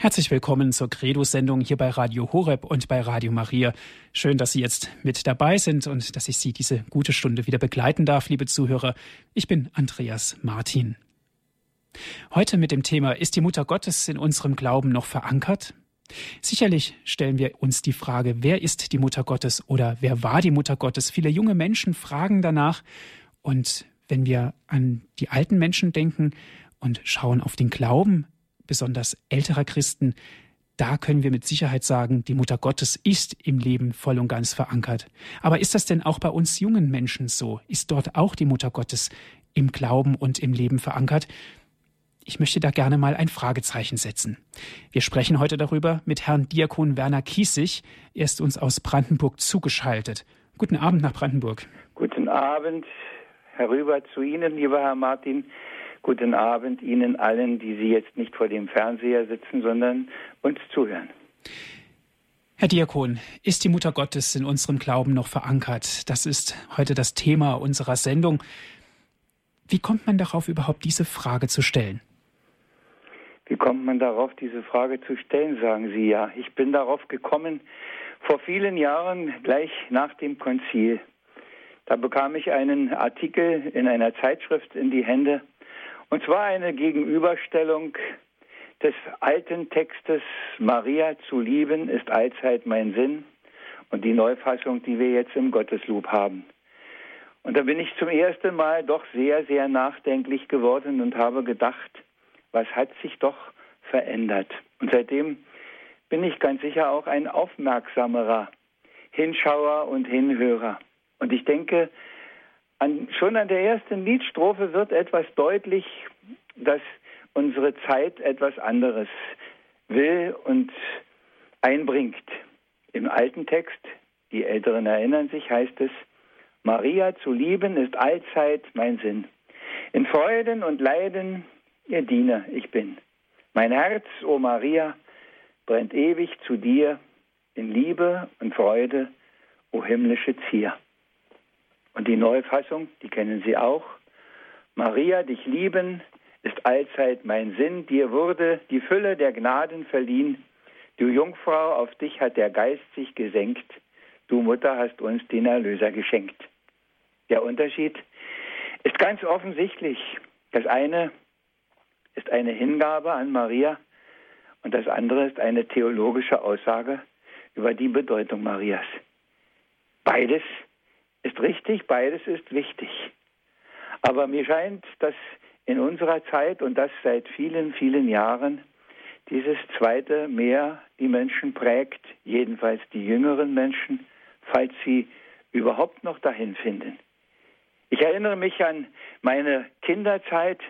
Herzlich willkommen zur Credo-Sendung hier bei Radio Horeb und bei Radio Maria. Schön, dass Sie jetzt mit dabei sind und dass ich Sie diese gute Stunde wieder begleiten darf, liebe Zuhörer. Ich bin Andreas Martin. Heute mit dem Thema Ist die Mutter Gottes in unserem Glauben noch verankert? Sicherlich stellen wir uns die Frage, wer ist die Mutter Gottes oder wer war die Mutter Gottes? Viele junge Menschen fragen danach. Und wenn wir an die alten Menschen denken und schauen auf den Glauben, besonders älterer Christen, da können wir mit Sicherheit sagen, die Mutter Gottes ist im Leben voll und ganz verankert. Aber ist das denn auch bei uns jungen Menschen so? Ist dort auch die Mutter Gottes im Glauben und im Leben verankert? Ich möchte da gerne mal ein Fragezeichen setzen. Wir sprechen heute darüber mit Herrn Diakon Werner Kiesig. Er ist uns aus Brandenburg zugeschaltet. Guten Abend nach Brandenburg. Guten Abend herüber zu Ihnen, lieber Herr Martin. Guten Abend Ihnen allen, die Sie jetzt nicht vor dem Fernseher sitzen, sondern uns zuhören. Herr Diakon, ist die Mutter Gottes in unserem Glauben noch verankert? Das ist heute das Thema unserer Sendung. Wie kommt man darauf, überhaupt diese Frage zu stellen? Wie kommt man darauf, diese Frage zu stellen, sagen Sie ja. Ich bin darauf gekommen vor vielen Jahren, gleich nach dem Konzil. Da bekam ich einen Artikel in einer Zeitschrift in die Hände, und zwar eine Gegenüberstellung des alten Textes Maria zu lieben ist allzeit mein Sinn und die Neufassung, die wir jetzt im Gotteslob haben. Und da bin ich zum ersten Mal doch sehr, sehr nachdenklich geworden und habe gedacht, was hat sich doch verändert? Und seitdem bin ich ganz sicher auch ein aufmerksamerer Hinschauer und Hinhörer. Und ich denke, an, schon an der ersten Liedstrophe wird etwas deutlich, dass unsere Zeit etwas anderes will und einbringt. Im alten Text, die Älteren erinnern sich, heißt es, Maria zu lieben ist allzeit mein Sinn. In Freuden und Leiden ihr Diener ich bin. Mein Herz, o oh Maria, brennt ewig zu dir in Liebe und Freude, o himmlische Zier. Und die Neufassung, die kennen Sie auch. Maria, dich lieben ist allzeit mein Sinn. Dir wurde die Fülle der Gnaden verliehen. Du Jungfrau, auf dich hat der Geist sich gesenkt. Du Mutter hast uns den Erlöser geschenkt. Der Unterschied ist ganz offensichtlich. Das eine ist eine Hingabe an Maria und das andere ist eine theologische Aussage über die Bedeutung Marias. Beides ist richtig, beides ist wichtig. Aber mir scheint, dass in unserer Zeit und das seit vielen, vielen Jahren dieses zweite mehr die Menschen prägt, jedenfalls die jüngeren Menschen, falls sie überhaupt noch dahin finden. Ich erinnere mich an meine Kinderzeit.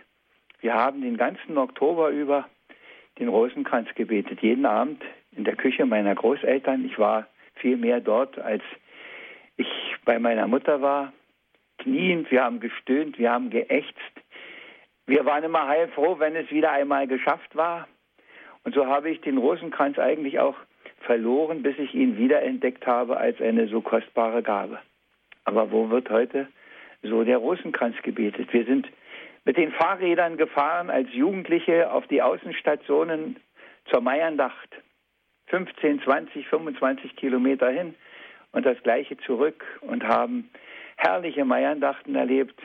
Wir haben den ganzen Oktober über den Rosenkranz gebetet, jeden Abend in der Küche meiner Großeltern. Ich war viel mehr dort als ich bei meiner Mutter war, kniend, wir haben gestöhnt, wir haben geächtzt. Wir waren immer heilfroh, wenn es wieder einmal geschafft war. Und so habe ich den Rosenkranz eigentlich auch verloren, bis ich ihn wiederentdeckt habe als eine so kostbare Gabe. Aber wo wird heute so der Rosenkranz gebetet? Wir sind mit den Fahrrädern gefahren als Jugendliche auf die Außenstationen zur Meierndacht. 15, 20, 25 Kilometer hin und das Gleiche zurück und haben herrliche Meierndachten erlebt.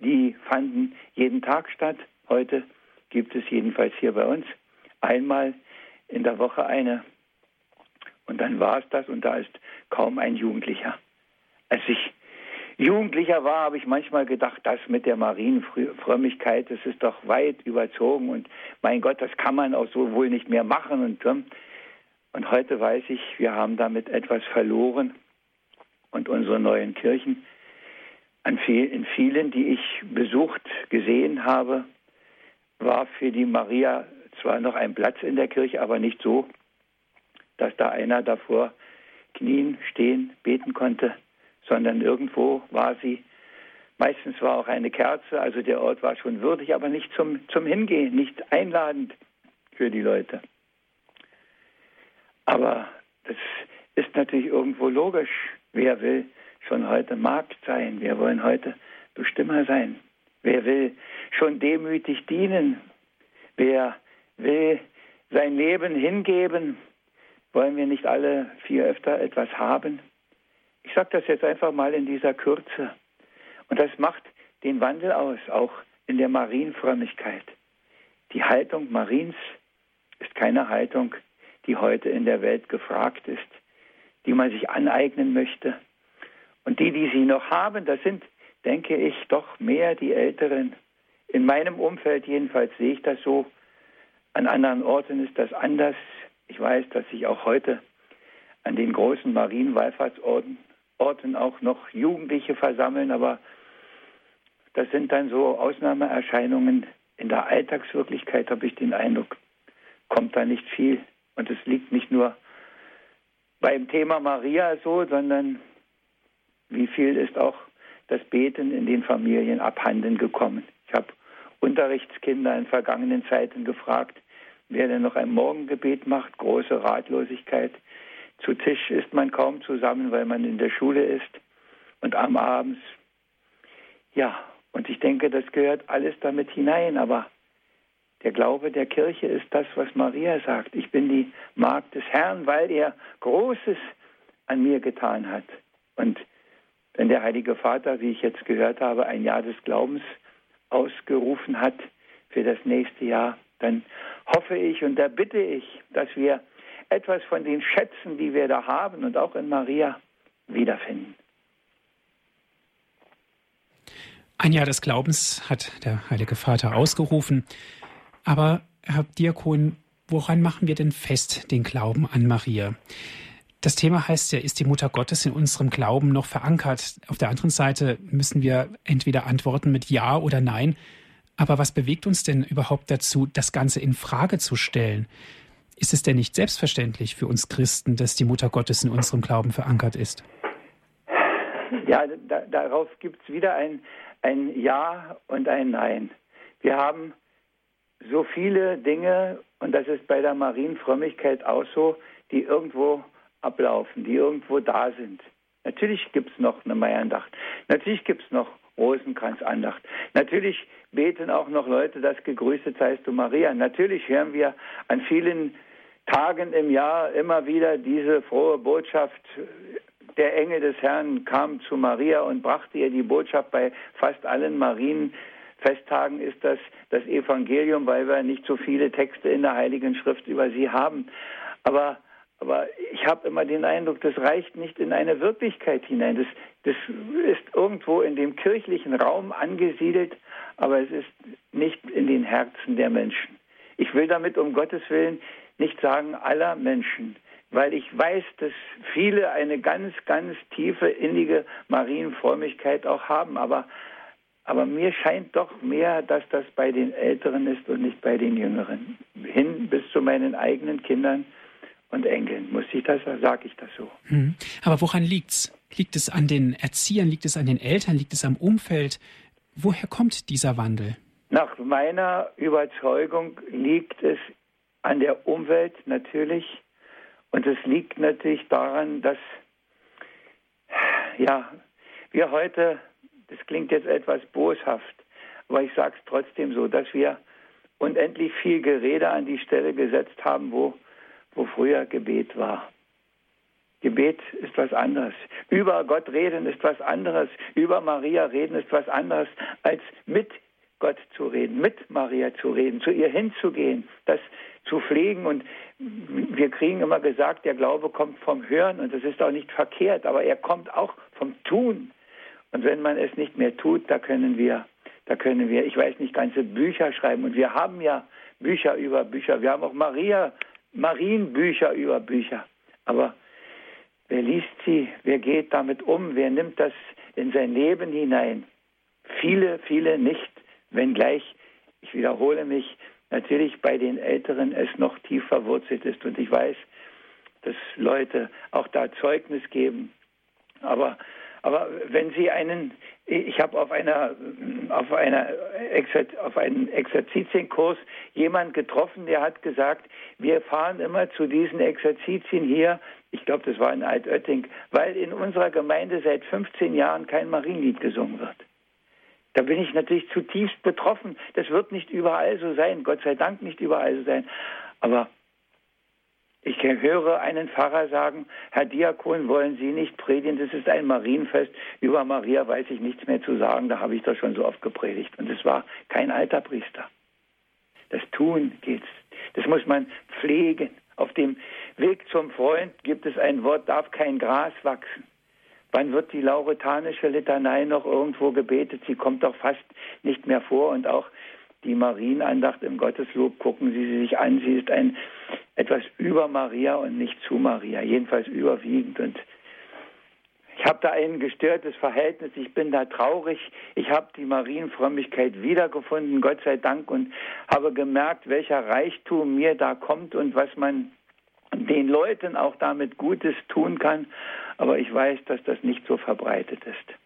Die fanden jeden Tag statt. Heute gibt es jedenfalls hier bei uns einmal in der Woche eine. Und dann war es das und da ist kaum ein Jugendlicher. Als ich Jugendlicher war, habe ich manchmal gedacht, das mit der Marienfrömmigkeit, das ist doch weit überzogen und mein Gott, das kann man auch so wohl nicht mehr machen. Und und heute weiß ich, wir haben damit etwas verloren und unsere neuen Kirchen, in vielen, die ich besucht, gesehen habe, war für die Maria zwar noch ein Platz in der Kirche, aber nicht so, dass da einer davor knien, stehen, beten konnte, sondern irgendwo war sie. Meistens war auch eine Kerze, also der Ort war schon würdig, aber nicht zum, zum Hingehen, nicht einladend für die Leute. Aber das ist natürlich irgendwo logisch. Wer will schon heute Markt sein? Wir wollen heute Bestimmer sein. Wer will schon demütig dienen? Wer will sein Leben hingeben? Wollen wir nicht alle viel öfter etwas haben? Ich sage das jetzt einfach mal in dieser Kürze. Und das macht den Wandel aus, auch in der Marienfrömmigkeit. Die Haltung Mariens ist keine Haltung, die heute in der Welt gefragt ist, die man sich aneignen möchte. Und die, die sie noch haben, das sind, denke ich, doch mehr die Älteren. In meinem Umfeld jedenfalls sehe ich das so. An anderen Orten ist das anders. Ich weiß, dass sich auch heute an den großen Marienwallfahrtsorten Orten auch noch Jugendliche versammeln, aber das sind dann so Ausnahmeerscheinungen. In der Alltagswirklichkeit habe ich den Eindruck, kommt da nicht viel. Und es liegt nicht nur beim Thema Maria so, sondern wie viel ist auch das Beten in den Familien abhanden gekommen. Ich habe Unterrichtskinder in vergangenen Zeiten gefragt, wer denn noch ein Morgengebet macht, große Ratlosigkeit. Zu Tisch ist man kaum zusammen, weil man in der Schule ist und am Abends. Ja, und ich denke, das gehört alles damit hinein, aber der Glaube der Kirche ist das, was Maria sagt. Ich bin die Magd des Herrn, weil er Großes an mir getan hat. Und wenn der Heilige Vater, wie ich jetzt gehört habe, ein Jahr des Glaubens ausgerufen hat für das nächste Jahr, dann hoffe ich und da bitte ich, dass wir etwas von den Schätzen, die wir da haben und auch in Maria wiederfinden. Ein Jahr des Glaubens hat der Heilige Vater ausgerufen. Aber Herr Diakon, woran machen wir denn fest den Glauben an Maria? Das Thema heißt ja, ist die Mutter Gottes in unserem Glauben noch verankert? Auf der anderen Seite müssen wir entweder antworten mit Ja oder Nein. Aber was bewegt uns denn überhaupt dazu, das Ganze in Frage zu stellen? Ist es denn nicht selbstverständlich für uns Christen, dass die Mutter Gottes in unserem Glauben verankert ist? Ja, da, darauf gibt es wieder ein, ein Ja und ein Nein. Wir haben so viele Dinge, und das ist bei der Marienfrömmigkeit auch so, die irgendwo ablaufen, die irgendwo da sind. Natürlich gibt es noch eine Meierndacht. Natürlich gibt es noch Rosenkranzandacht. Natürlich beten auch noch Leute das Gegrüßet seist du Maria. Natürlich hören wir an vielen Tagen im Jahr immer wieder diese frohe Botschaft. Der Engel des Herrn kam zu Maria und brachte ihr die Botschaft. Bei fast allen Marienfesttagen ist das das Evangelium, weil wir nicht so viele Texte in der Heiligen Schrift über sie haben. Aber aber ich habe immer den Eindruck, das reicht nicht in eine Wirklichkeit hinein. Das, das ist irgendwo in dem kirchlichen Raum angesiedelt, aber es ist nicht in den Herzen der Menschen. Ich will damit um Gottes Willen nicht sagen aller Menschen, weil ich weiß, dass viele eine ganz, ganz tiefe, innige Marienfrömmigkeit auch haben. Aber, aber mir scheint doch mehr, dass das bei den Älteren ist und nicht bei den Jüngeren. Hin bis zu meinen eigenen Kindern und Enkeln. Muss ich das, sage ich das so. Hm. Aber woran liegt's? Liegt es an den Erziehern? Liegt es an den Eltern? Liegt es am Umfeld? Woher kommt dieser Wandel? Nach meiner Überzeugung liegt es an der Umwelt natürlich. Und es liegt natürlich daran, dass ja, wir heute, das klingt jetzt etwas boshaft, aber ich sage es trotzdem so, dass wir unendlich viel Gerede an die Stelle gesetzt haben, wo wo früher Gebet war. Gebet ist was anderes. Über Gott reden ist was anderes. Über Maria reden ist was anderes, als mit Gott zu reden, mit Maria zu reden, zu ihr hinzugehen, das zu pflegen. Und wir kriegen immer gesagt, der Glaube kommt vom Hören und das ist auch nicht verkehrt, aber er kommt auch vom Tun. Und wenn man es nicht mehr tut, da können wir, da können wir, ich weiß nicht, ganze Bücher schreiben. Und wir haben ja Bücher über Bücher. Wir haben auch Maria Marienbücher über Bücher. Aber wer liest sie? Wer geht damit um? Wer nimmt das in sein Leben hinein? Viele, viele nicht, wenngleich, ich wiederhole mich, natürlich bei den Älteren es noch tief verwurzelt ist. Und ich weiß, dass Leute auch da Zeugnis geben. Aber aber wenn Sie einen, ich habe auf einer, auf einer, auf einen Exerzitienkurs jemand getroffen, der hat gesagt, wir fahren immer zu diesen Exerzitien hier, ich glaube, das war in Altötting, weil in unserer Gemeinde seit 15 Jahren kein Marienlied gesungen wird. Da bin ich natürlich zutiefst betroffen. Das wird nicht überall so sein, Gott sei Dank nicht überall so sein. Aber Ich höre einen Pfarrer sagen, Herr Diakon, wollen Sie nicht predigen? Das ist ein Marienfest. Über Maria weiß ich nichts mehr zu sagen. Da habe ich doch schon so oft gepredigt. Und es war kein alter Priester. Das Tun geht's. Das muss man pflegen. Auf dem Weg zum Freund gibt es ein Wort, darf kein Gras wachsen. Wann wird die lauretanische Litanei noch irgendwo gebetet? Sie kommt doch fast nicht mehr vor. Und auch die Marienandacht im Gotteslob, gucken Sie sie sich an. Sie ist ein etwas über Maria und nicht zu Maria, jedenfalls überwiegend. Und ich habe da ein gestörtes Verhältnis, ich bin da traurig. Ich habe die Marienfrömmigkeit wiedergefunden, Gott sei Dank, und habe gemerkt, welcher Reichtum mir da kommt und was man den Leuten auch damit Gutes tun kann. Aber ich weiß, dass das nicht so verbreitet ist.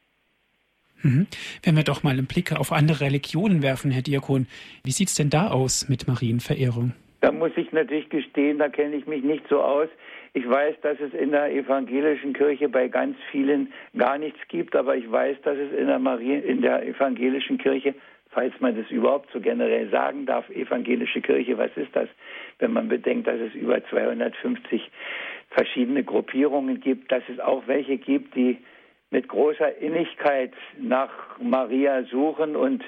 Mhm. Wenn wir doch mal einen Blick auf andere Religionen werfen, Herr Diakon, wie sieht es denn da aus mit Marienverehrung? Da muss ich natürlich gestehen, da kenne ich mich nicht so aus. Ich weiß, dass es in der evangelischen Kirche bei ganz vielen gar nichts gibt, aber ich weiß, dass es in der, Marie, in der evangelischen Kirche, falls man das überhaupt so generell sagen darf, evangelische Kirche, was ist das, wenn man bedenkt, dass es über 250 verschiedene Gruppierungen gibt, dass es auch welche gibt, die mit großer Innigkeit nach Maria suchen und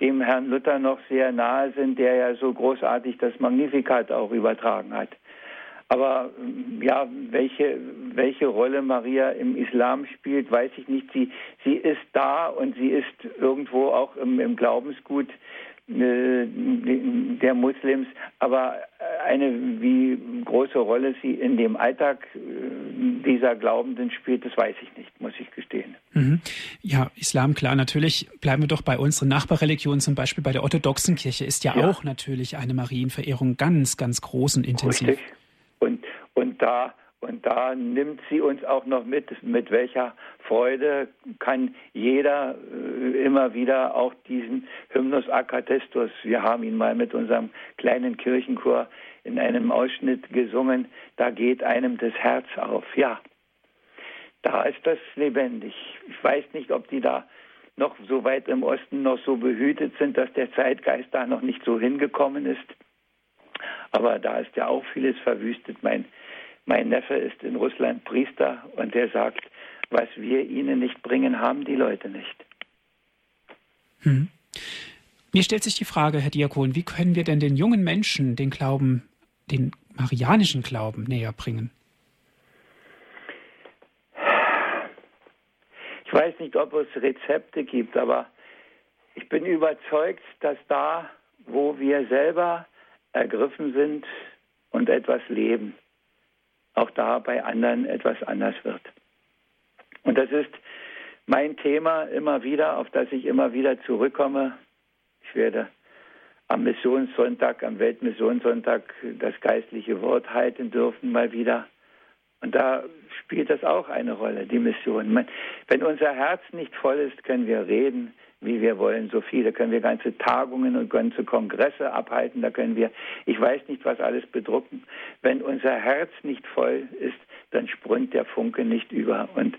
dem Herrn Luther noch sehr nahe sind, der ja so großartig das Magnificat auch übertragen hat. Aber ja, welche, welche Rolle Maria im Islam spielt, weiß ich nicht. Sie, sie ist da und sie ist irgendwo auch im, im Glaubensgut der Muslims, aber eine wie große Rolle sie in dem Alltag äh, dieser Glaubenden spielt, das weiß ich nicht, muss ich gestehen. Mhm. Ja, Islam, klar, natürlich bleiben wir doch bei unseren Nachbarreligionen, zum Beispiel bei der orthodoxen Kirche ist ja, ja. auch natürlich eine Marienverehrung ganz, ganz groß und intensiv. Richtig. Und, und da und da nimmt sie uns auch noch mit, mit welcher Freude kann jeder äh, immer wieder auch diesen Hymnus Akatestus, wir haben ihn mal mit unserem kleinen Kirchenchor in einem Ausschnitt gesungen, da geht einem das Herz auf. Ja, da ist das lebendig. Ich weiß nicht, ob die da noch so weit im Osten noch so behütet sind, dass der Zeitgeist da noch nicht so hingekommen ist. Aber da ist ja auch vieles verwüstet. Mein mein Neffe ist in Russland Priester und der sagt, was wir ihnen nicht bringen, haben die Leute nicht. Hm. Mir stellt sich die Frage, Herr Diakon, wie können wir denn den jungen Menschen den Glauben, den marianischen Glauben näher bringen? Ich weiß nicht, ob es Rezepte gibt, aber ich bin überzeugt, dass da, wo wir selber ergriffen sind und etwas leben, auch da bei anderen etwas anders wird. Und das ist mein Thema immer wieder, auf das ich immer wieder zurückkomme. Ich werde am Missionssonntag, am Weltmissionssonntag das geistliche Wort halten dürfen mal wieder. Und da spielt das auch eine Rolle, die Mission. Wenn unser Herz nicht voll ist, können wir reden, wie wir wollen, so viel. Da können wir ganze Tagungen und ganze Kongresse abhalten, da können wir, ich weiß nicht, was alles bedrucken. Wenn unser Herz nicht voll ist, dann sprüht der Funke nicht über. Und,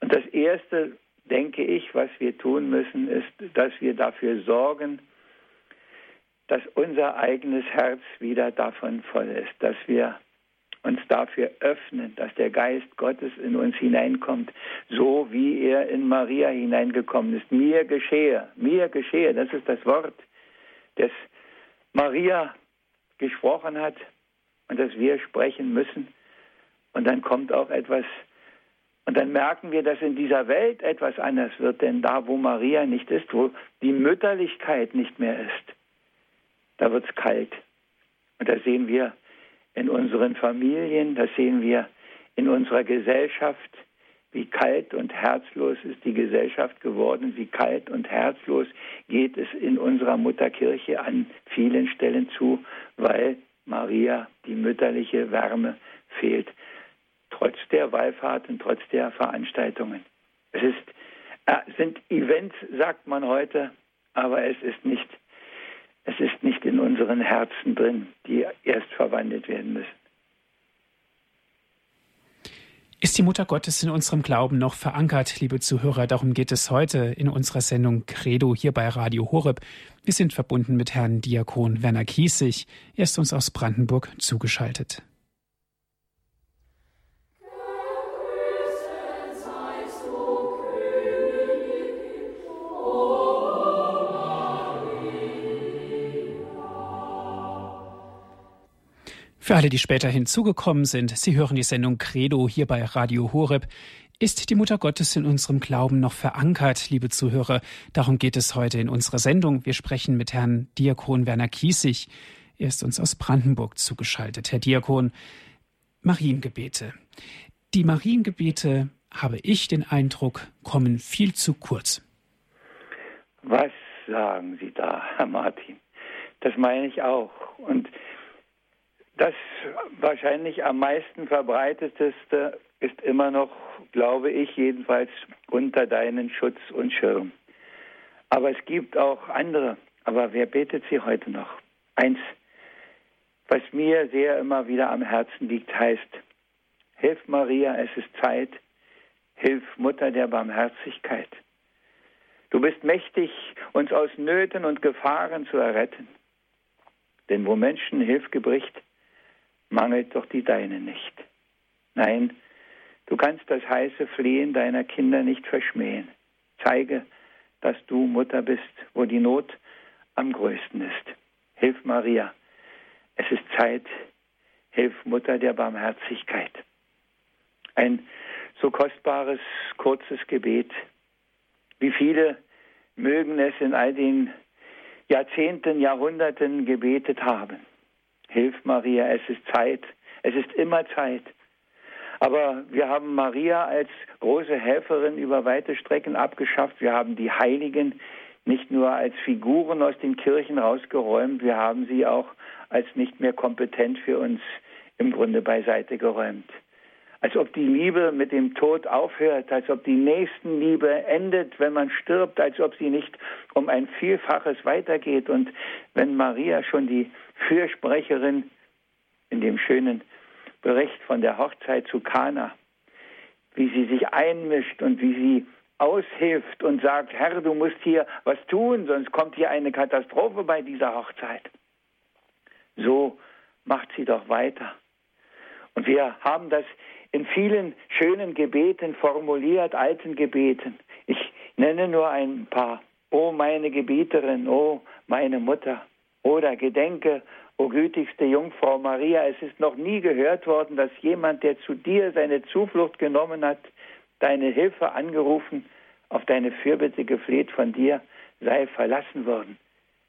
und das Erste, denke ich, was wir tun müssen, ist, dass wir dafür sorgen, dass unser eigenes Herz wieder davon voll ist, dass wir uns dafür öffnen, dass der Geist Gottes in uns hineinkommt, so wie er in Maria hineingekommen ist. Mir geschehe, mir geschehe, das ist das Wort, das Maria gesprochen hat und das wir sprechen müssen. Und dann kommt auch etwas, und dann merken wir, dass in dieser Welt etwas anders wird, denn da, wo Maria nicht ist, wo die Mütterlichkeit nicht mehr ist, da wird es kalt. Und da sehen wir, in unseren Familien, das sehen wir in unserer Gesellschaft, wie kalt und herzlos ist die Gesellschaft geworden, wie kalt und herzlos geht es in unserer Mutterkirche an vielen Stellen zu, weil Maria die mütterliche Wärme fehlt, trotz der Wallfahrt und trotz der Veranstaltungen. Es ist, äh, sind Events, sagt man heute, aber es ist nicht es ist nicht in unseren Herzen drin, die erst verwandelt werden müssen. Ist die Mutter Gottes in unserem Glauben noch verankert, liebe Zuhörer? Darum geht es heute in unserer Sendung Credo hier bei Radio Horeb. Wir sind verbunden mit Herrn Diakon Werner Kiesig. Er ist uns aus Brandenburg zugeschaltet. Für alle, die später hinzugekommen sind, Sie hören die Sendung Credo hier bei Radio Horeb. Ist die Mutter Gottes in unserem Glauben noch verankert, liebe Zuhörer? Darum geht es heute in unserer Sendung. Wir sprechen mit Herrn Diakon Werner Kiesig. Er ist uns aus Brandenburg zugeschaltet. Herr Diakon, Mariengebete. Die Mariengebete, habe ich den Eindruck, kommen viel zu kurz. Was sagen Sie da, Herr Martin? Das meine ich auch. Und das wahrscheinlich am meisten verbreiteteste ist immer noch, glaube ich, jedenfalls unter deinen Schutz und Schirm. Aber es gibt auch andere. Aber wer betet sie heute noch? Eins, was mir sehr immer wieder am Herzen liegt, heißt, Hilf Maria, es ist Zeit, hilf Mutter der Barmherzigkeit. Du bist mächtig, uns aus Nöten und Gefahren zu erretten. Denn wo Menschen Hilfe bricht, mangelt doch die deine nicht. Nein, du kannst das heiße Flehen deiner Kinder nicht verschmähen. Zeige, dass du Mutter bist, wo die Not am größten ist. Hilf Maria. Es ist Zeit. Hilf Mutter der Barmherzigkeit. Ein so kostbares, kurzes Gebet. Wie viele mögen es in all den Jahrzehnten, Jahrhunderten gebetet haben. Hilf Maria, es ist Zeit, es ist immer Zeit. Aber wir haben Maria als große Helferin über weite Strecken abgeschafft. Wir haben die Heiligen nicht nur als Figuren aus den Kirchen rausgeräumt, wir haben sie auch als nicht mehr kompetent für uns im Grunde beiseite geräumt. Als ob die Liebe mit dem Tod aufhört, als ob die Nächstenliebe endet, wenn man stirbt, als ob sie nicht um ein Vielfaches weitergeht. Und wenn Maria schon die Fürsprecherin in dem schönen Bericht von der Hochzeit zu Kana, wie sie sich einmischt und wie sie aushilft und sagt, Herr, du musst hier was tun, sonst kommt hier eine Katastrophe bei dieser Hochzeit. So macht sie doch weiter. Und wir haben das in vielen schönen Gebeten formuliert, alten Gebeten. Ich nenne nur ein paar. O meine Gebieterin, o meine Mutter. Oder gedenke, o gütigste Jungfrau Maria, es ist noch nie gehört worden, dass jemand, der zu dir seine Zuflucht genommen hat, deine Hilfe angerufen, auf deine Fürbitte gefleht von dir, sei verlassen worden.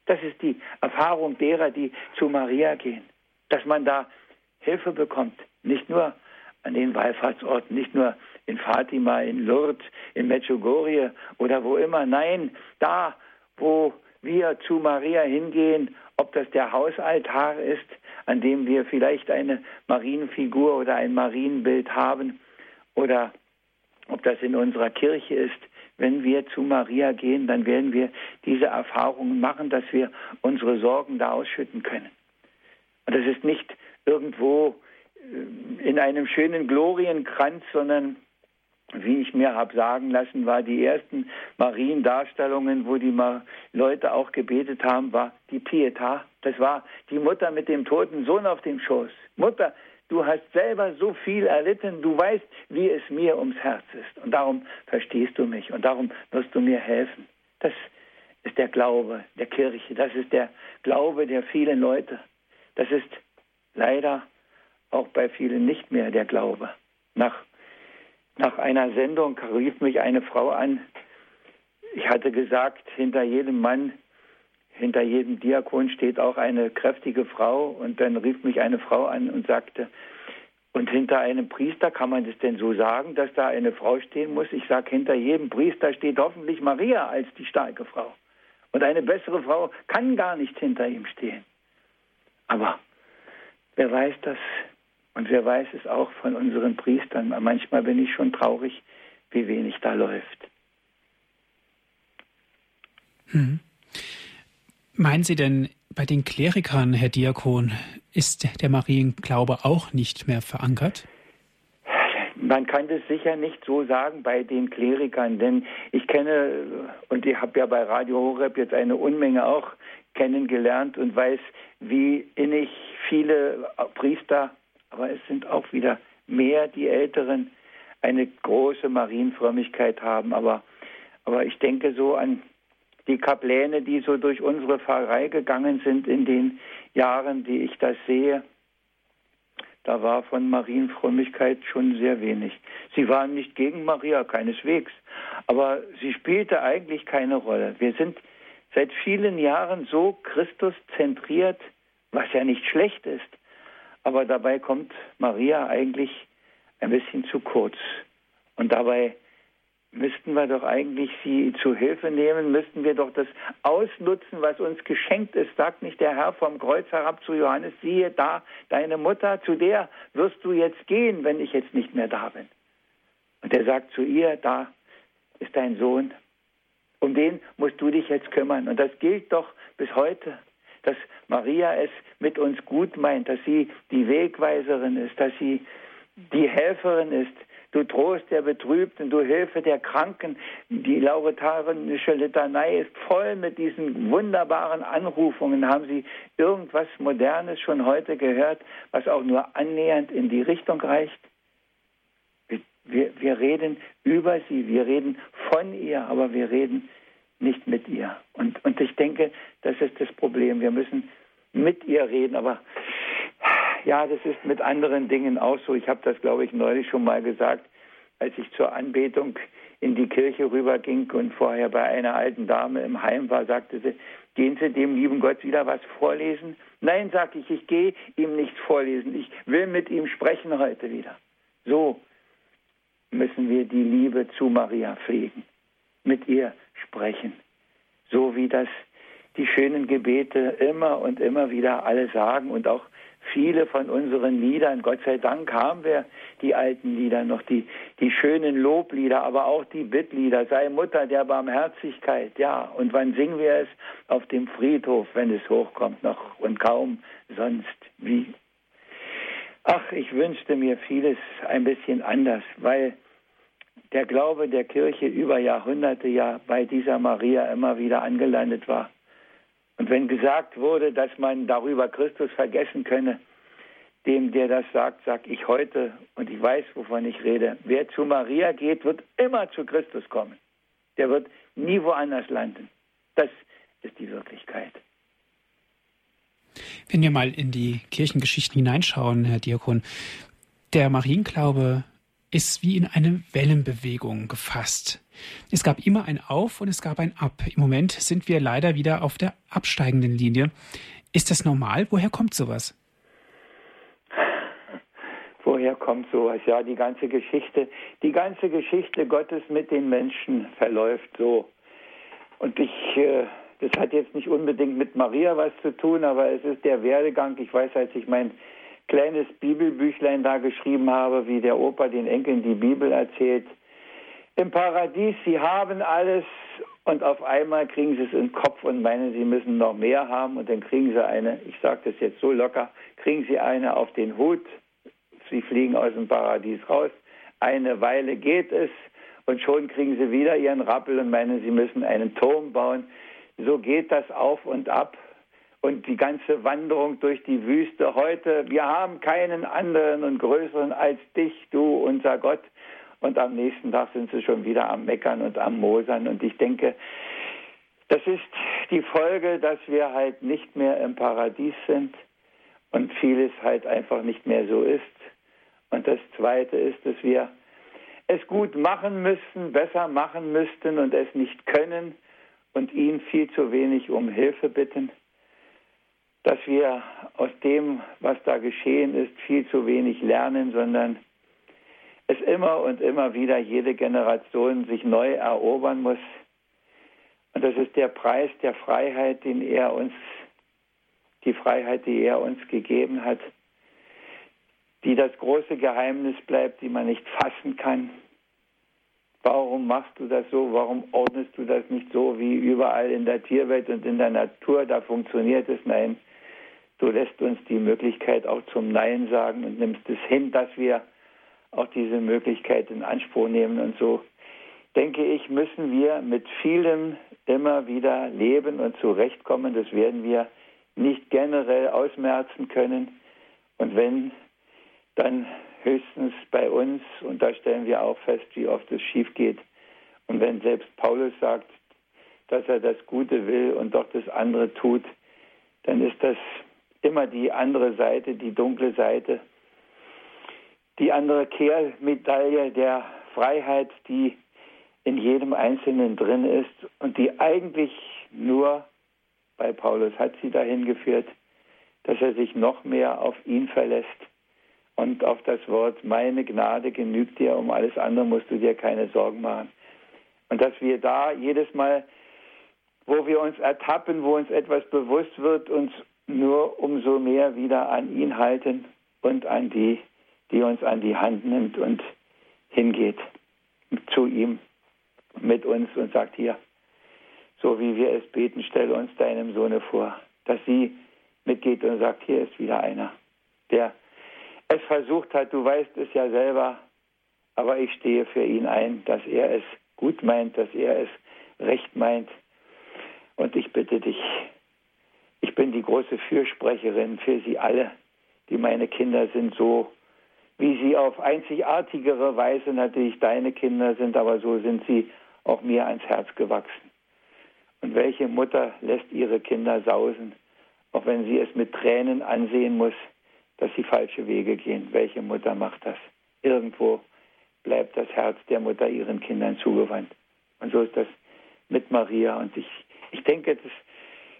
Das ist die Erfahrung derer, die zu Maria gehen, dass man da Hilfe bekommt, nicht nur an den Wallfahrtsorten, nicht nur in Fatima, in Lourdes, in Medjugorje oder wo immer. Nein, da, wo wir zu Maria hingehen, ob das der Hausaltar ist, an dem wir vielleicht eine Marienfigur oder ein Marienbild haben, oder ob das in unserer Kirche ist, wenn wir zu Maria gehen, dann werden wir diese Erfahrungen machen, dass wir unsere Sorgen da ausschütten können. Und das ist nicht irgendwo in einem schönen Glorienkranz, sondern wie ich mir habe sagen lassen, war die ersten Mariendarstellungen, wo die Leute auch gebetet haben, war die Pietà. Das war die Mutter mit dem toten Sohn auf dem Schoß. Mutter, du hast selber so viel erlitten, du weißt, wie es mir ums Herz ist. Und darum verstehst du mich und darum wirst du mir helfen. Das ist der Glaube der Kirche, das ist der Glaube der vielen Leute. Das ist leider auch bei vielen nicht mehr der Glaube. Nach, nach einer Sendung rief mich eine Frau an. Ich hatte gesagt, hinter jedem Mann, hinter jedem Diakon steht auch eine kräftige Frau. Und dann rief mich eine Frau an und sagte, und hinter einem Priester kann man das denn so sagen, dass da eine Frau stehen muss? Ich sage, hinter jedem Priester steht hoffentlich Maria als die starke Frau. Und eine bessere Frau kann gar nicht hinter ihm stehen. Aber wer weiß das und wer weiß es auch von unseren Priestern. Manchmal bin ich schon traurig, wie wenig da läuft. Hm. Meinen Sie denn, bei den Klerikern, Herr Diakon, ist der Marienglaube auch nicht mehr verankert? Man kann das sicher nicht so sagen bei den Klerikern, denn ich kenne, und ich habe ja bei Radio Horeb jetzt eine Unmenge auch kennengelernt und weiß, wie innig viele Priester aber es sind auch wieder mehr die Älteren, eine große Marienfrömmigkeit haben. Aber, aber ich denke so an die Kapläne, die so durch unsere Pfarrei gegangen sind in den Jahren, die ich das sehe. da war von Marienfrömmigkeit schon sehr wenig. Sie waren nicht gegen Maria, keineswegs, aber sie spielte eigentlich keine Rolle. Wir sind seit vielen Jahren so Christus zentriert, was ja nicht schlecht ist, aber dabei kommt Maria eigentlich ein bisschen zu kurz. Und dabei müssten wir doch eigentlich sie zu Hilfe nehmen, müssten wir doch das ausnutzen, was uns geschenkt ist. Sagt nicht der Herr vom Kreuz herab zu Johannes, siehe da, deine Mutter, zu der wirst du jetzt gehen, wenn ich jetzt nicht mehr da bin. Und er sagt zu ihr, da ist dein Sohn, um den musst du dich jetzt kümmern. Und das gilt doch bis heute, dass Maria es mit uns gut meint, dass sie die Wegweiserin ist, dass sie die Helferin ist, du Trost der Betrübten, du Hilfe der Kranken. Die lauretarische Litanei ist voll mit diesen wunderbaren Anrufungen. Haben Sie irgendwas Modernes schon heute gehört, was auch nur annähernd in die Richtung reicht? Wir, wir reden über sie, wir reden von ihr, aber wir reden nicht mit ihr. Und, und ich denke, das ist das Problem. Wir müssen mit ihr reden, aber ja, das ist mit anderen Dingen auch so. Ich habe das, glaube ich, neulich schon mal gesagt, als ich zur Anbetung in die Kirche rüberging und vorher bei einer alten Dame im Heim war, sagte sie, gehen Sie dem lieben Gott wieder was vorlesen? Nein, sagte ich, ich gehe ihm nichts vorlesen. Ich will mit ihm sprechen heute wieder. So müssen wir die Liebe zu Maria pflegen, mit ihr sprechen, so wie das die schönen Gebete immer und immer wieder alle sagen und auch viele von unseren Liedern. Gott sei Dank haben wir die alten Lieder noch, die, die schönen Loblieder, aber auch die Bittlieder. Sei Mutter der Barmherzigkeit, ja. Und wann singen wir es? Auf dem Friedhof, wenn es hochkommt noch und kaum sonst. Wie? Ach, ich wünschte mir vieles ein bisschen anders, weil der Glaube der Kirche über Jahrhunderte ja bei dieser Maria immer wieder angelandet war. Und wenn gesagt wurde, dass man darüber Christus vergessen könne, dem, der das sagt, sag ich heute, und ich weiß, wovon ich rede, wer zu Maria geht, wird immer zu Christus kommen. Der wird nie woanders landen. Das ist die Wirklichkeit. Wenn wir mal in die Kirchengeschichten hineinschauen, Herr Diakon, der Marienglaube ist wie in eine Wellenbewegung gefasst. Es gab immer ein Auf und es gab ein Ab. Im Moment sind wir leider wieder auf der absteigenden Linie. Ist das normal? Woher kommt sowas? Woher kommt sowas? Ja, die ganze Geschichte, die ganze Geschichte Gottes mit den Menschen verläuft so. Und ich, äh, das hat jetzt nicht unbedingt mit Maria was zu tun, aber es ist der Werdegang. Ich weiß, als ich mein kleines Bibelbüchlein da geschrieben habe, wie der Opa den Enkeln die Bibel erzählt. Im Paradies, sie haben alles und auf einmal kriegen sie es in den Kopf und meinen, sie müssen noch mehr haben und dann kriegen sie eine, ich sage das jetzt so locker, kriegen sie eine auf den Hut, sie fliegen aus dem Paradies raus, eine Weile geht es und schon kriegen sie wieder ihren Rappel und meinen, sie müssen einen Turm bauen. So geht das auf und ab und die ganze Wanderung durch die Wüste heute. Wir haben keinen anderen und größeren als dich, du, unser Gott. Und am nächsten Tag sind sie schon wieder am Meckern und am Mosern. Und ich denke, das ist die Folge, dass wir halt nicht mehr im Paradies sind und vieles halt einfach nicht mehr so ist. Und das Zweite ist, dass wir es gut machen müssten, besser machen müssten und es nicht können und ihn viel zu wenig um Hilfe bitten dass wir aus dem, was da geschehen ist, viel zu wenig lernen, sondern es immer und immer wieder jede Generation sich neu erobern muss. Und das ist der Preis der Freiheit, den er uns, die Freiheit, die er uns gegeben hat, die das große Geheimnis bleibt, die man nicht fassen kann. Warum machst du das so? Warum ordnest du das nicht so wie überall in der Tierwelt und in der Natur? Da funktioniert es. Nein, Du lässt uns die Möglichkeit auch zum Nein sagen und nimmst es hin, dass wir auch diese Möglichkeit in Anspruch nehmen. Und so denke ich, müssen wir mit vielem immer wieder leben und zurechtkommen. Das werden wir nicht generell ausmerzen können. Und wenn, dann höchstens bei uns. Und da stellen wir auch fest, wie oft es schief geht. Und wenn selbst Paulus sagt, dass er das Gute will und doch das andere tut, dann ist das immer die andere Seite, die dunkle Seite. die andere Kehrmedaille der Freiheit, die in jedem Einzelnen drin ist und die eigentlich nur bei Paulus hat sie dahin geführt, dass er sich noch mehr auf ihn verlässt und auf das Wort, meine Gnade genügt dir, um alles andere musst du dir keine Sorgen machen. Und dass wir da jedes Mal, wo wir uns ertappen, wo uns etwas bewusst wird, uns nur umso mehr wieder an ihn halten und an die, die uns an die Hand nimmt und hingeht zu ihm mit uns und sagt hier, so wie wir es beten, stelle uns deinem Sohne vor, dass sie mitgeht und sagt, hier ist wieder einer, der es versucht hat, du weißt es ja selber, aber ich stehe für ihn ein, dass er es gut meint, dass er es recht meint. Und ich bitte dich, ich bin die große Fürsprecherin für sie alle, die meine Kinder sind, so wie sie auf einzigartigere Weise natürlich deine Kinder sind, aber so sind sie auch mir ans Herz gewachsen. Und welche Mutter lässt ihre Kinder sausen, auch wenn sie es mit Tränen ansehen muss, dass sie falsche Wege gehen? Welche Mutter macht das? Irgendwo bleibt das Herz der Mutter ihren Kindern zugewandt. Und so ist das mit Maria. Und ich, ich denke, das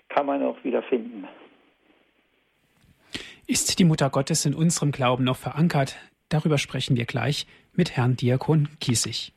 kann man auch wieder finden. Ist die Mutter Gottes in unserem Glauben noch verankert? Darüber sprechen wir gleich mit Herrn Diakon Kiesig.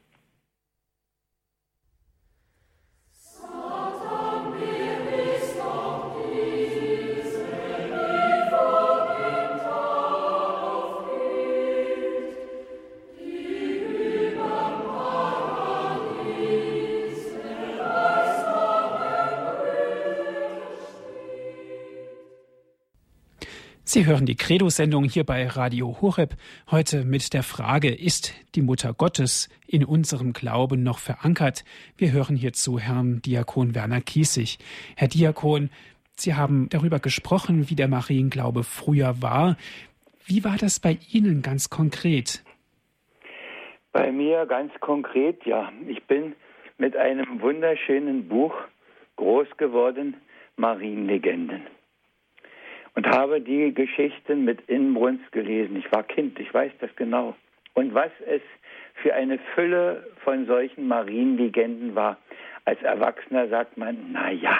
Sie hören die Credo-Sendung hier bei Radio Horeb. Heute mit der Frage, ist die Mutter Gottes in unserem Glauben noch verankert? Wir hören hierzu Herrn Diakon Werner Kiesig. Herr Diakon, Sie haben darüber gesprochen, wie der Marienglaube früher war. Wie war das bei Ihnen ganz konkret? Bei mir ganz konkret, ja. Ich bin mit einem wunderschönen Buch groß geworden, Marienlegenden und habe die Geschichten mit Inbrunst gelesen. Ich war Kind, ich weiß das genau. Und was es für eine Fülle von solchen Marienlegenden war. Als Erwachsener sagt man, na ja,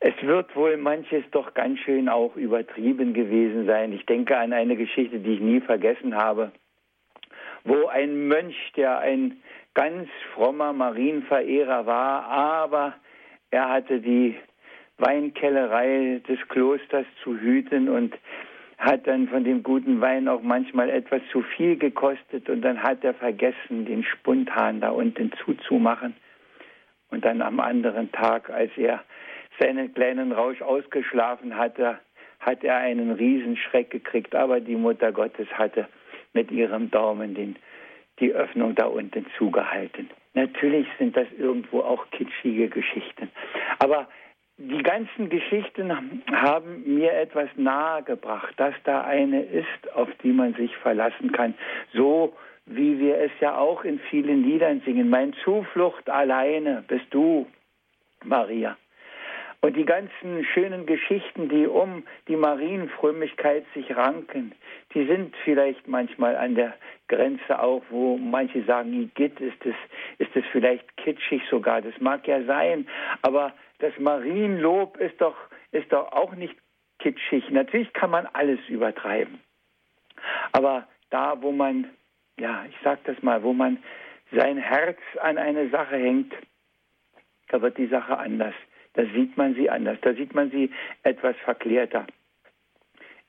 es wird wohl manches doch ganz schön auch übertrieben gewesen sein. Ich denke an eine Geschichte, die ich nie vergessen habe, wo ein Mönch, der ein ganz frommer Marienverehrer war, aber er hatte die Weinkellerei des Klosters zu hüten und hat dann von dem guten Wein auch manchmal etwas zu viel gekostet und dann hat er vergessen, den Spundhahn da unten zuzumachen. Und dann am anderen Tag, als er seinen kleinen Rausch ausgeschlafen hatte, hat er einen Riesenschreck gekriegt. Aber die Mutter Gottes hatte mit ihrem Daumen den, die Öffnung da unten zugehalten. Natürlich sind das irgendwo auch kitschige Geschichten. Aber die ganzen Geschichten haben mir etwas nahegebracht, dass da eine ist, auf die man sich verlassen kann. So wie wir es ja auch in vielen Liedern singen. Mein Zuflucht alleine bist du, Maria. Und die ganzen schönen Geschichten, die um die Marienfrömmigkeit sich ranken, die sind vielleicht manchmal an der Grenze auch, wo manche sagen, Igitt, ist es, ist es vielleicht kitschig sogar. Das mag ja sein, aber das Marienlob ist doch, ist doch auch nicht kitschig. Natürlich kann man alles übertreiben. Aber da, wo man, ja, ich sag das mal, wo man sein Herz an eine Sache hängt, da wird die Sache anders. Da sieht man sie anders. Da sieht man sie etwas verklärter.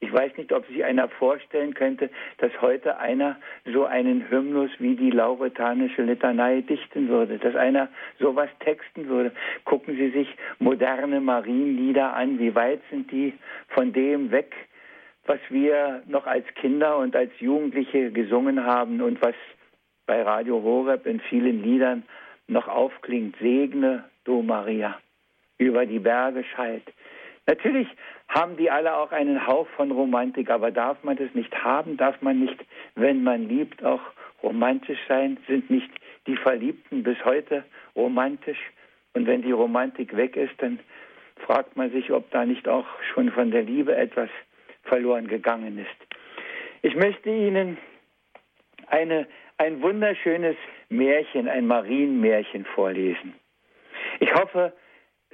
Ich weiß nicht, ob sich einer vorstellen könnte, dass heute einer so einen Hymnus wie die lauretanische Litanei dichten würde, dass einer sowas texten würde. Gucken Sie sich moderne Marienlieder an, wie weit sind die von dem weg, was wir noch als Kinder und als Jugendliche gesungen haben und was bei Radio Horeb in vielen Liedern noch aufklingt. Segne, du Maria, über die Berge schallt. Natürlich haben die alle auch einen Hauch von Romantik, aber darf man das nicht haben? Darf man nicht, wenn man liebt, auch romantisch sein? Sind nicht die Verliebten bis heute romantisch? Und wenn die Romantik weg ist, dann fragt man sich, ob da nicht auch schon von der Liebe etwas verloren gegangen ist. Ich möchte Ihnen eine, ein wunderschönes Märchen, ein Marienmärchen vorlesen. Ich hoffe,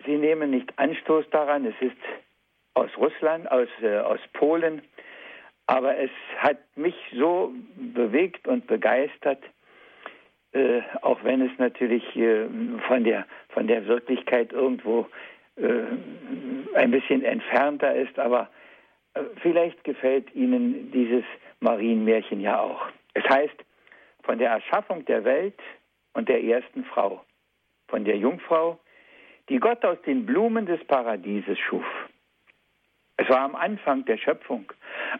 Sie nehmen nicht Anstoß daran. Es ist aus Russland, aus, äh, aus Polen. Aber es hat mich so bewegt und begeistert, äh, auch wenn es natürlich äh, von, der, von der Wirklichkeit irgendwo äh, ein bisschen entfernter ist. Aber äh, vielleicht gefällt Ihnen dieses Marienmärchen ja auch. Es heißt, von der Erschaffung der Welt und der ersten Frau, von der Jungfrau, die Gott aus den Blumen des Paradieses schuf. Es war am Anfang der Schöpfung.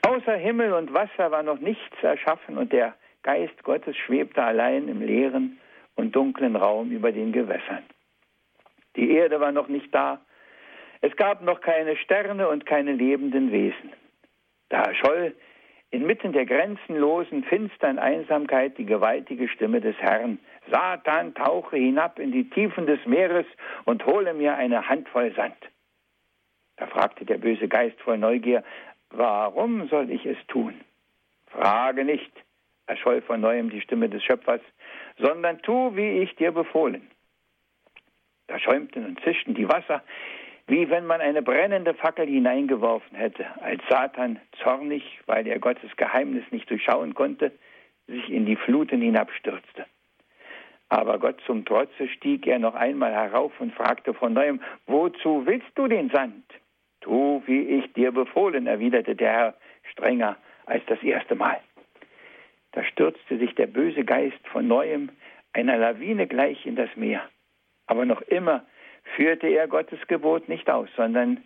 Außer Himmel und Wasser war noch nichts erschaffen und der Geist Gottes schwebte allein im leeren und dunklen Raum über den Gewässern. Die Erde war noch nicht da. Es gab noch keine Sterne und keine lebenden Wesen. Da erscholl inmitten der grenzenlosen, finstern Einsamkeit die gewaltige Stimme des Herrn. Satan, tauche hinab in die Tiefen des Meeres und hole mir eine Handvoll Sand. Da fragte der böse Geist voll Neugier, warum soll ich es tun? Frage nicht, erscholl von neuem die Stimme des Schöpfers, sondern tu, wie ich dir befohlen. Da schäumten und zischten die Wasser, wie wenn man eine brennende Fackel hineingeworfen hätte, als Satan, zornig, weil er Gottes Geheimnis nicht durchschauen konnte, sich in die Fluten hinabstürzte. Aber Gott zum Trotze stieg er noch einmal herauf und fragte von neuem, wozu willst du den Sand? Tu, wie ich dir befohlen, erwiderte der Herr strenger als das erste Mal. Da stürzte sich der böse Geist von neuem einer Lawine gleich in das Meer. Aber noch immer führte er Gottes Gebot nicht aus, sondern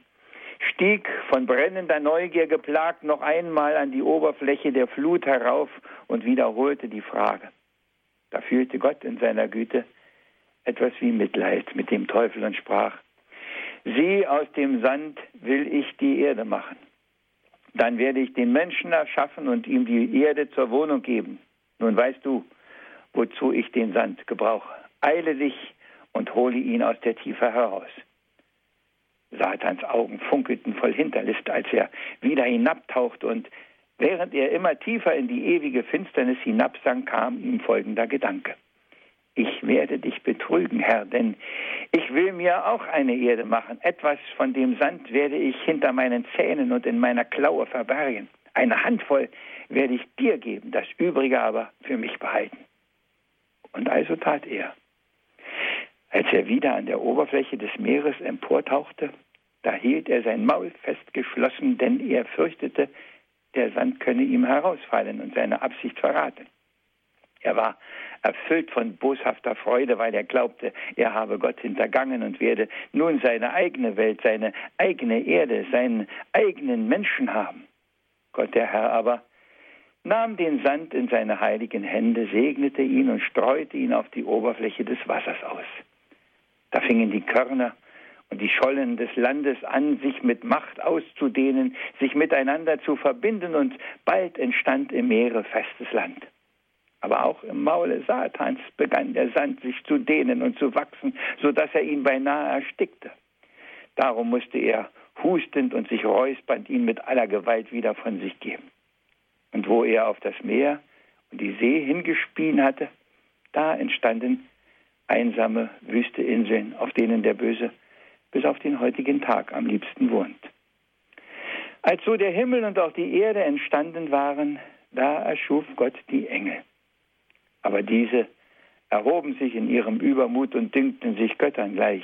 stieg von brennender Neugier geplagt noch einmal an die Oberfläche der Flut herauf und wiederholte die Frage. Da fühlte Gott in seiner Güte etwas wie Mitleid mit dem Teufel und sprach, Sieh, aus dem Sand will ich die Erde machen. Dann werde ich den Menschen erschaffen und ihm die Erde zur Wohnung geben. Nun weißt du, wozu ich den Sand gebrauche. Eile dich und hole ihn aus der Tiefe heraus. Satans Augen funkelten voll Hinterlist, als er wieder hinabtauchte und während er immer tiefer in die ewige Finsternis hinabsank, kam ihm folgender Gedanke. Ich werde dich betrügen, Herr, denn ich will mir auch eine Erde machen. Etwas von dem Sand werde ich hinter meinen Zähnen und in meiner Klaue verbergen. Eine Handvoll werde ich dir geben, das übrige aber für mich behalten. Und also tat er. Als er wieder an der Oberfläche des Meeres emportauchte, da hielt er sein Maul festgeschlossen, denn er fürchtete, der Sand könne ihm herausfallen und seine Absicht verraten. Er war erfüllt von boshafter Freude, weil er glaubte, er habe Gott hintergangen und werde nun seine eigene Welt, seine eigene Erde, seinen eigenen Menschen haben. Gott der Herr aber nahm den Sand in seine heiligen Hände, segnete ihn und streute ihn auf die Oberfläche des Wassers aus. Da fingen die Körner und die Schollen des Landes an, sich mit Macht auszudehnen, sich miteinander zu verbinden, und bald entstand im Meere festes Land. Aber auch im Maule Satans begann der Sand sich zu dehnen und zu wachsen, so dass er ihn beinahe erstickte. Darum musste er hustend und sich räuspernd ihn mit aller Gewalt wieder von sich geben. Und wo er auf das Meer und die See hingespien hatte, da entstanden einsame, wüste Inseln, auf denen der Böse bis auf den heutigen Tag am liebsten wohnt. Als so der Himmel und auch die Erde entstanden waren, da erschuf Gott die Engel. Aber diese erhoben sich in ihrem Übermut und dünkten sich Göttern gleich.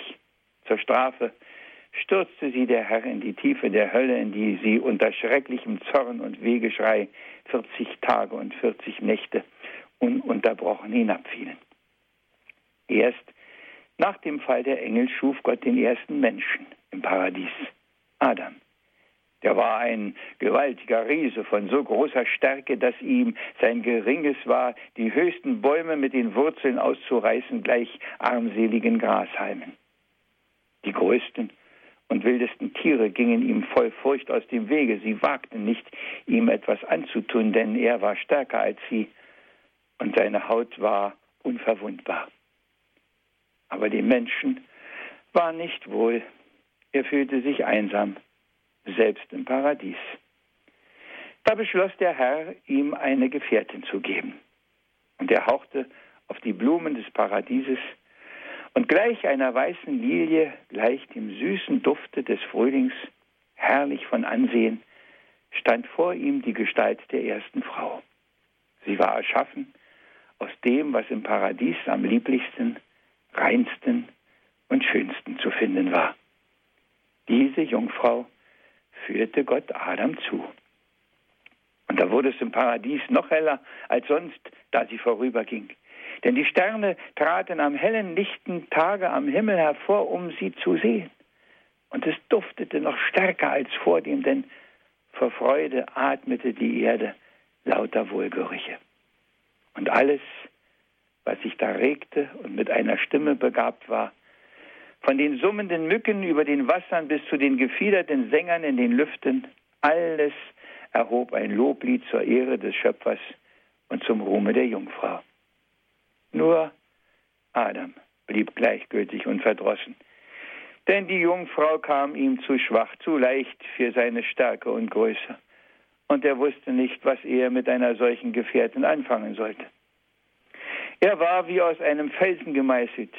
Zur Strafe stürzte sie der Herr in die Tiefe der Hölle, in die sie unter schrecklichem Zorn und Wehgeschrei 40 Tage und 40 Nächte ununterbrochen hinabfielen. Erst nach dem Fall der Engel schuf Gott den ersten Menschen im Paradies, Adam. Der war ein gewaltiger Riese von so großer Stärke, dass ihm sein Geringes war, die höchsten Bäume mit den Wurzeln auszureißen, gleich armseligen Grashalmen. Die größten und wildesten Tiere gingen ihm voll Furcht aus dem Wege. Sie wagten nicht, ihm etwas anzutun, denn er war stärker als sie und seine Haut war unverwundbar. Aber dem Menschen war nicht wohl. Er fühlte sich einsam, selbst im Paradies. Da beschloss der Herr, ihm eine Gefährtin zu geben. Und er hauchte auf die Blumen des Paradieses, und gleich einer weißen Lilie, gleich dem süßen Dufte des Frühlings, herrlich von Ansehen, stand vor ihm die Gestalt der ersten Frau. Sie war erschaffen aus dem, was im Paradies am lieblichsten, reinsten und schönsten zu finden war. Diese Jungfrau führte Gott Adam zu. Und da wurde es im Paradies noch heller als sonst, da sie vorüberging. Denn die Sterne traten am hellen, lichten Tage am Himmel hervor, um sie zu sehen. Und es duftete noch stärker als vor dem, denn vor Freude atmete die Erde lauter Wohlgerüche. Und alles, was sich da regte und mit einer Stimme begabt war, von den summenden Mücken über den Wassern bis zu den gefiederten Sängern in den Lüften, alles erhob ein Loblied zur Ehre des Schöpfers und zum Ruhme der Jungfrau. Nur Adam blieb gleichgültig und verdrossen. Denn die Jungfrau kam ihm zu schwach, zu leicht für seine Stärke und Größe. Und er wusste nicht, was er mit einer solchen Gefährtin anfangen sollte. Er war wie aus einem Felsen gemeißelt,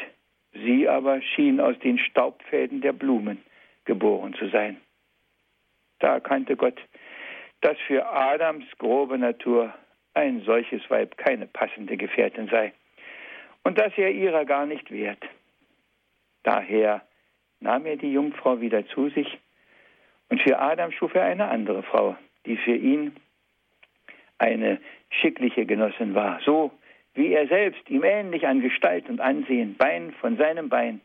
sie aber schien aus den Staubfäden der Blumen geboren zu sein. Da erkannte Gott, dass für Adams grobe Natur ein solches Weib keine passende Gefährtin sei und dass er ihrer gar nicht wert. Daher nahm er die Jungfrau wieder zu sich und für Adam schuf er eine andere Frau, die für ihn eine schickliche Genossin war, so wie er selbst, ihm ähnlich an Gestalt und Ansehen, Bein von seinem Bein,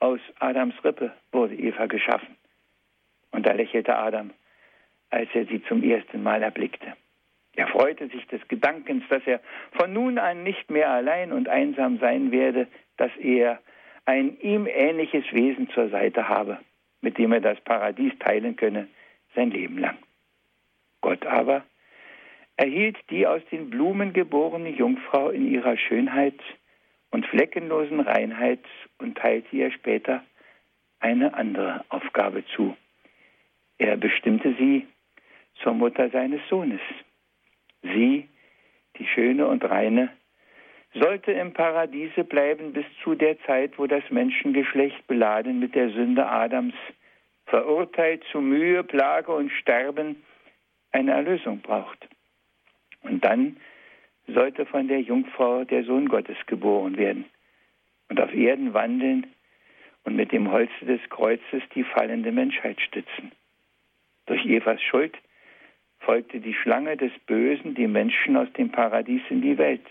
aus Adams Rippe wurde Eva geschaffen. Und da lächelte Adam, als er sie zum ersten Mal erblickte. Er freute sich des Gedankens, dass er von nun an nicht mehr allein und einsam sein werde, dass er ein ihm ähnliches Wesen zur Seite habe, mit dem er das Paradies teilen könne, sein Leben lang. Gott aber erhielt die aus den Blumen geborene Jungfrau in ihrer Schönheit und fleckenlosen Reinheit und teilte ihr später eine andere Aufgabe zu. Er bestimmte sie zur Mutter seines Sohnes, Sie, die Schöne und Reine, sollte im Paradiese bleiben bis zu der Zeit, wo das Menschengeschlecht beladen mit der Sünde Adams, verurteilt zu Mühe, Plage und Sterben, eine Erlösung braucht. Und dann sollte von der Jungfrau der Sohn Gottes geboren werden und auf Erden wandeln und mit dem Holze des Kreuzes die fallende Menschheit stützen. Durch Evas Schuld folgte die Schlange des Bösen die Menschen aus dem Paradies in die Welt.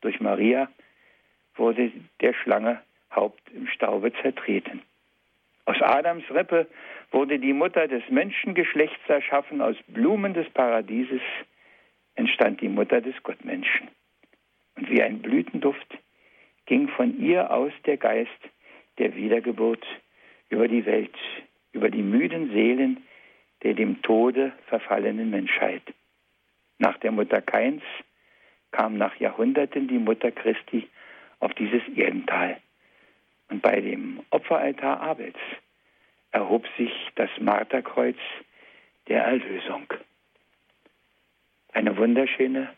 Durch Maria wurde der Schlange Haupt im Staube zertreten. Aus Adams Rippe wurde die Mutter des Menschengeschlechts erschaffen, aus Blumen des Paradieses entstand die Mutter des Gottmenschen. Und wie ein Blütenduft ging von ihr aus der Geist der Wiedergeburt über die Welt, über die müden Seelen, der dem Tode verfallenen Menschheit. Nach der Mutter Kains kam nach Jahrhunderten die Mutter Christi auf dieses Erdental. Und bei dem Opferaltar Abels erhob sich das Marterkreuz der Erlösung. Eine wunderschöne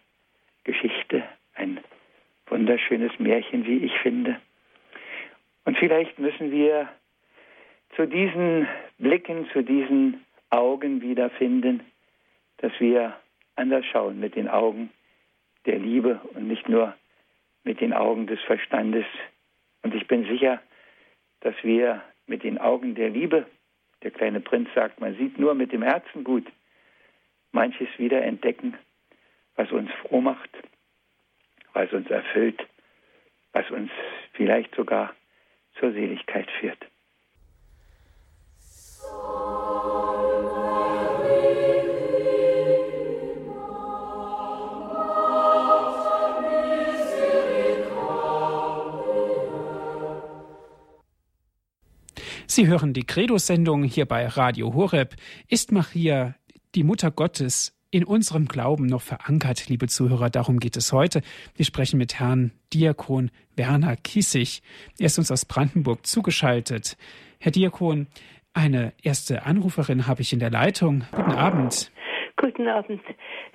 Geschichte, ein wunderschönes Märchen, wie ich finde. Und vielleicht müssen wir zu diesen Blicken, zu diesen Augen wiederfinden, dass wir anders schauen mit den Augen der Liebe und nicht nur mit den Augen des Verstandes. Und ich bin sicher, dass wir mit den Augen der Liebe, der kleine Prinz sagt, man sieht nur mit dem Herzen gut, manches wieder entdecken, was uns froh macht, was uns erfüllt, was uns vielleicht sogar zur Seligkeit führt. Sie hören die Credo-Sendung hier bei Radio Horeb. Ist Maria, die Mutter Gottes, in unserem Glauben noch verankert, liebe Zuhörer? Darum geht es heute. Wir sprechen mit Herrn Diakon Werner Kiesig. Er ist uns aus Brandenburg zugeschaltet. Herr Diakon, eine erste Anruferin habe ich in der Leitung. Guten Abend. Guten Abend,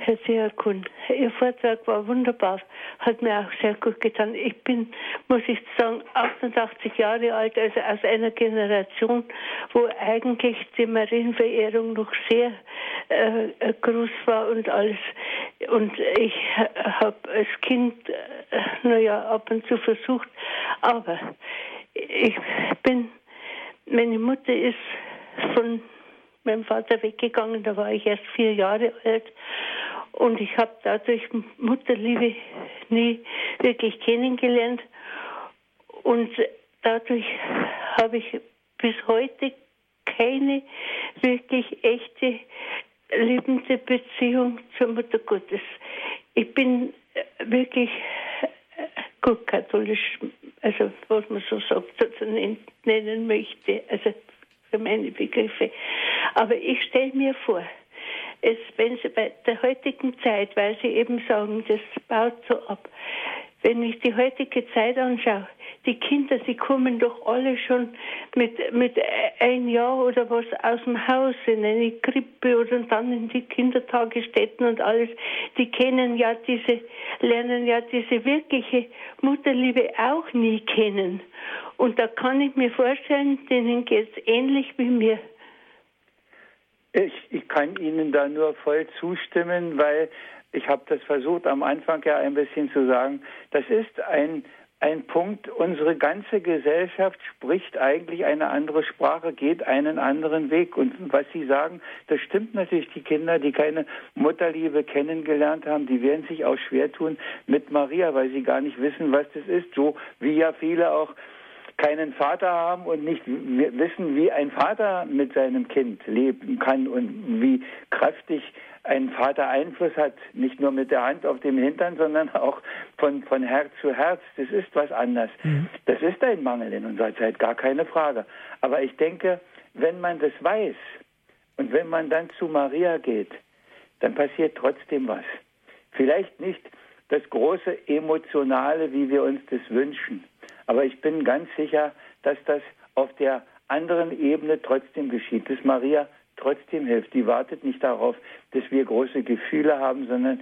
Herr Seherkun. Ihr Vortrag war wunderbar, hat mir auch sehr gut getan. Ich bin, muss ich sagen, 88 Jahre alt, also aus einer Generation, wo eigentlich die Marienverehrung noch sehr äh, groß war und alles. Und ich habe als Kind, äh, naja, ab und zu versucht, aber ich bin, meine Mutter ist von meinem Vater weggegangen, da war ich erst vier Jahre alt. Und ich habe dadurch Mutterliebe nie wirklich kennengelernt. Und dadurch habe ich bis heute keine wirklich echte liebende Beziehung zur Mutter Gottes. Ich bin wirklich gut katholisch, also was man so sagt, so nennen möchte. Also für meine Begriffe. Aber ich stelle mir vor, es, wenn Sie bei der heutigen Zeit, weil Sie eben sagen, das baut so ab, wenn ich die heutige Zeit anschaue, die Kinder, sie kommen doch alle schon mit, mit ein Jahr oder was aus dem Haus in eine Krippe oder dann in die Kindertagesstätten und alles. Die kennen ja diese, lernen ja diese wirkliche Mutterliebe auch nie kennen. Und da kann ich mir vorstellen, denen geht es ähnlich wie mir. Ich, ich kann Ihnen da nur voll zustimmen, weil ich habe das versucht am Anfang ja ein bisschen zu sagen. Das ist ein ein Punkt, unsere ganze Gesellschaft spricht eigentlich eine andere Sprache, geht einen anderen Weg. Und was Sie sagen, das stimmt natürlich. Die Kinder, die keine Mutterliebe kennengelernt haben, die werden sich auch schwer tun mit Maria, weil sie gar nicht wissen, was das ist. So wie ja viele auch keinen Vater haben und nicht wissen, wie ein Vater mit seinem Kind leben kann und wie kräftig ein Vater Einfluss hat, nicht nur mit der Hand auf dem Hintern, sondern auch von, von Herz zu Herz. Das ist was anderes. Mhm. Das ist ein Mangel in unserer Zeit, gar keine Frage. Aber ich denke, wenn man das weiß und wenn man dann zu Maria geht, dann passiert trotzdem was. Vielleicht nicht das große Emotionale, wie wir uns das wünschen. Aber ich bin ganz sicher, dass das auf der anderen Ebene trotzdem geschieht, dass Maria trotzdem hilft. Die wartet nicht darauf, dass wir große Gefühle haben, sondern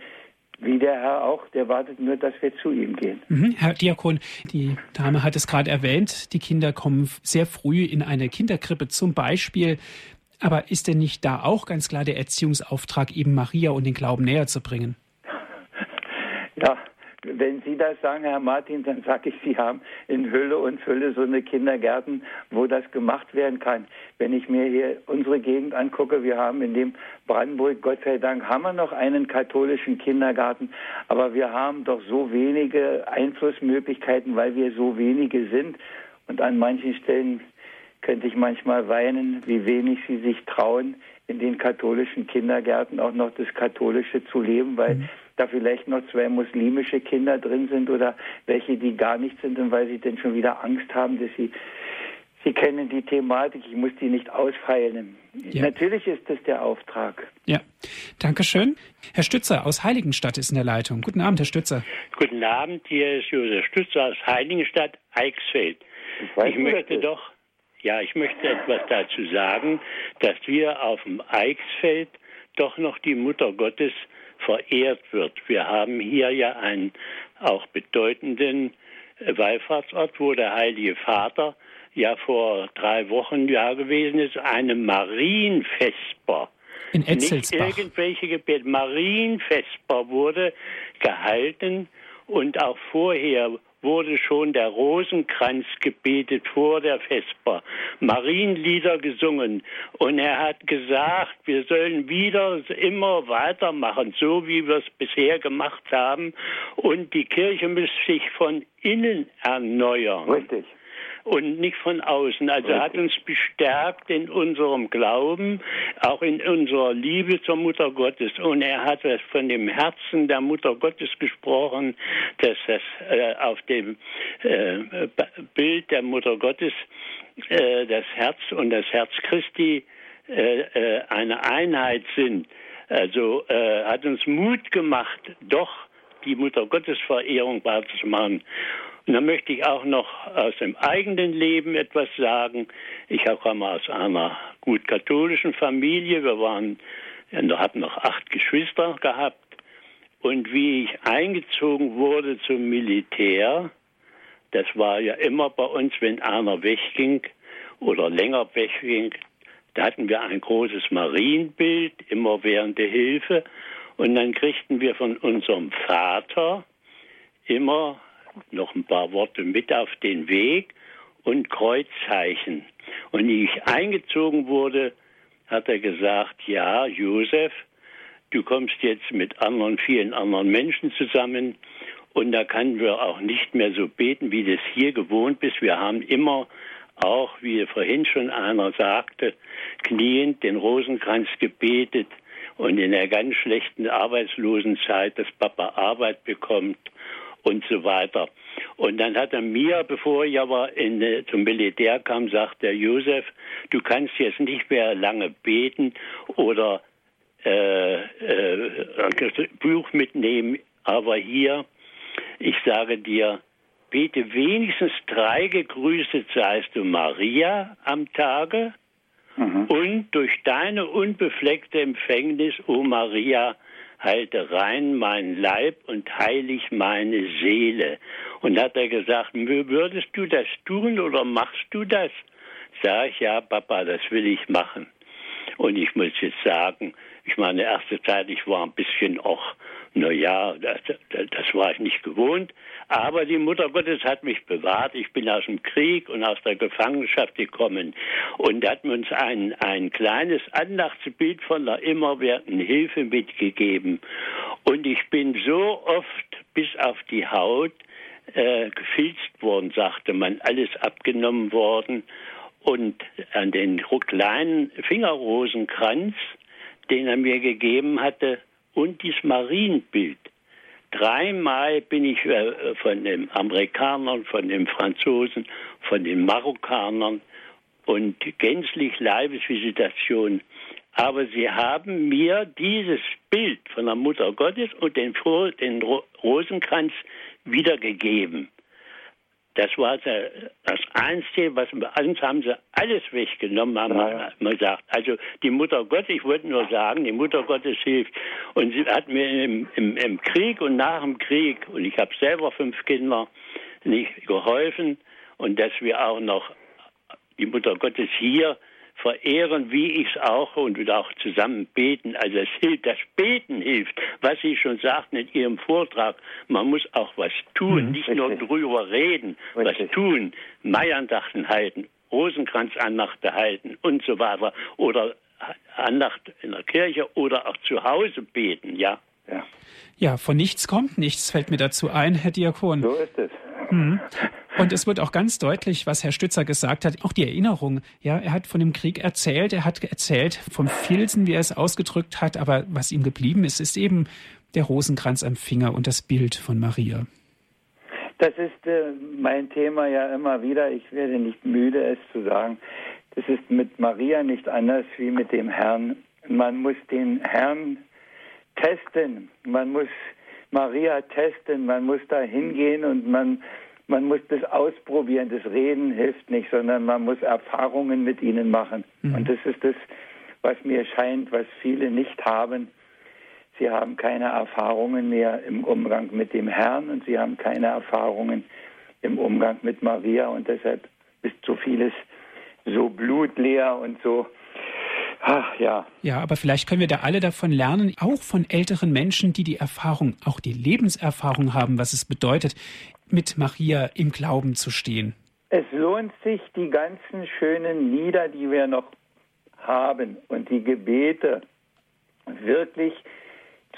wie der Herr auch, der wartet nur, dass wir zu ihm gehen. Mhm, Herr Diakon, die Dame hat es gerade erwähnt, die Kinder kommen sehr früh in eine Kinderkrippe zum Beispiel. Aber ist denn nicht da auch ganz klar der Erziehungsauftrag, eben Maria und den Glauben näher zu bringen? Ja, wenn Sie das sagen, Herr Martin, dann sage ich, Sie haben in Hülle und Fülle so eine Kindergärten, wo das gemacht werden kann. Wenn ich mir hier unsere Gegend angucke, wir haben in dem Brandenburg, Gott sei Dank, haben wir noch einen katholischen Kindergarten, aber wir haben doch so wenige Einflussmöglichkeiten, weil wir so wenige sind. Und an manchen Stellen könnte ich manchmal weinen, wie wenig sie sich trauen, in den katholischen Kindergärten auch noch das Katholische zu leben, weil mhm da vielleicht noch zwei muslimische Kinder drin sind oder welche, die gar nicht sind und weil sie denn schon wieder Angst haben, dass sie Sie kennen die Thematik, ich muss die nicht ausfeilen. Ja. Natürlich ist das der Auftrag. Ja, danke schön. Herr Stützer aus Heiligenstadt ist in der Leitung. Guten Abend, Herr Stützer. Guten Abend, hier ist Josef Stützer aus Heiligenstadt, Eichsfeld. Ich, ich möchte doch, ja, ich möchte etwas dazu sagen, dass wir auf dem Eichsfeld doch noch die Mutter Gottes verehrt wird. Wir haben hier ja einen auch bedeutenden Wallfahrtsort, wo der Heilige Vater ja vor drei Wochen ja gewesen ist, eine Marienvesper. In Etzelsbach. Nicht irgendwelche Gebete. Marienvesper wurde gehalten und auch vorher wurde schon der Rosenkranz gebetet vor der Vesper, Marienlieder gesungen. Und er hat gesagt, wir sollen wieder immer weitermachen, so wie wir es bisher gemacht haben. Und die Kirche müsste sich von innen erneuern. Richtig und nicht von außen. Also hat uns bestärkt in unserem Glauben, auch in unserer Liebe zur Mutter Gottes. Und er hat von dem Herzen der Mutter Gottes gesprochen, dass das äh, auf dem äh, Bild der Mutter Gottes äh, das Herz und das Herz Christi äh, äh, eine Einheit sind. Also äh, hat uns Mut gemacht, doch die Mutter Gottes Verehrung wahrzumachen. Und dann möchte ich auch noch aus dem eigenen Leben etwas sagen. Ich komme aus einer gut katholischen Familie. Wir waren habe noch acht Geschwister gehabt. Und wie ich eingezogen wurde zum Militär, das war ja immer bei uns, wenn einer wegging oder länger wegging, da hatten wir ein großes Marienbild, immer während der Hilfe. Und dann kriegten wir von unserem Vater immer noch ein paar Worte mit auf den Weg und Kreuzzeichen. Und wie ich eingezogen wurde, hat er gesagt, ja, Josef, du kommst jetzt mit anderen, vielen anderen Menschen zusammen und da können wir auch nicht mehr so beten, wie das hier gewohnt bist. Wir haben immer auch, wie vorhin schon einer sagte, kniend den Rosenkranz gebetet und in der ganz schlechten Arbeitslosenzeit, dass Papa Arbeit bekommt und so weiter. Und dann hat er mir, bevor ich aber in, zum Militär kam, sagt der Josef, du kannst jetzt nicht mehr lange beten oder äh, äh, Buch mitnehmen, aber hier, ich sage dir, bete wenigstens drei gegrüßet seist du Maria am Tage mhm. und durch deine unbefleckte Empfängnis, o Maria, halte rein mein Leib und heilig meine Seele. Und hat er gesagt, würdest du das tun oder machst du das? Sag ich, ja, Papa, das will ich machen. Und ich muss jetzt sagen, ich meine, erste Zeit, ich war ein bisschen auch, na ja, das, das war ich nicht gewohnt. Aber die Mutter Gottes hat mich bewahrt. Ich bin aus dem Krieg und aus der Gefangenschaft gekommen. Und da hat mir uns ein, ein kleines Andachtsbild von der immerwährenden Hilfe mitgegeben. Und ich bin so oft bis auf die Haut äh, gefilzt worden, sagte man, alles abgenommen worden. Und an den kleinen Fingerrosenkranz, den er mir gegeben hatte, und dieses Marienbild. Dreimal bin ich äh, von den Amerikanern, von den Franzosen, von den Marokkanern und gänzlich Leibesvisitation. Aber sie haben mir dieses Bild von der Mutter Gottes und den, den Rosenkranz wiedergegeben. Das war das Einzige, was uns haben sie alles weggenommen, haben ja. wir gesagt. Also die Mutter Gottes, ich wollte nur sagen, die Mutter Gottes hilft. Und sie hat mir im, im, im Krieg und nach dem Krieg, und ich habe selber fünf Kinder, nicht geholfen. Und dass wir auch noch die Mutter Gottes hier verehren, wie ich es auch und auch zusammen beten. Also es hilft, das Beten hilft. Was Sie schon sagten in Ihrem Vortrag, man muss auch was tun, mhm, nicht richtig. nur drüber reden, richtig. was tun, Meierndachten halten, Rosenkranzandachte halten und so weiter oder Andacht in der Kirche oder auch zu Hause beten, ja. Ja. ja, von nichts kommt nichts, fällt mir dazu ein, Herr Diakon. So ist es. Mhm. Und es wird auch ganz deutlich, was Herr Stützer gesagt hat, auch die Erinnerung. Ja, er hat von dem Krieg erzählt, er hat erzählt vom Filzen, wie er es ausgedrückt hat, aber was ihm geblieben ist, ist eben der Rosenkranz am Finger und das Bild von Maria. Das ist äh, mein Thema ja immer wieder. Ich werde nicht müde, es zu sagen. Das ist mit Maria nicht anders wie mit dem Herrn. Man muss den Herrn testen. Man muss Maria testen. Man muss da hingehen und man, man muss das ausprobieren. Das Reden hilft nicht, sondern man muss Erfahrungen mit ihnen machen. Mhm. Und das ist das, was mir scheint, was viele nicht haben. Sie haben keine Erfahrungen mehr im Umgang mit dem Herrn und sie haben keine Erfahrungen im Umgang mit Maria und deshalb ist so vieles so blutleer und so Ach ja. Ja, aber vielleicht können wir da alle davon lernen, auch von älteren Menschen, die die Erfahrung, auch die Lebenserfahrung haben, was es bedeutet, mit Maria im Glauben zu stehen. Es lohnt sich, die ganzen schönen Lieder, die wir noch haben und die Gebete wirklich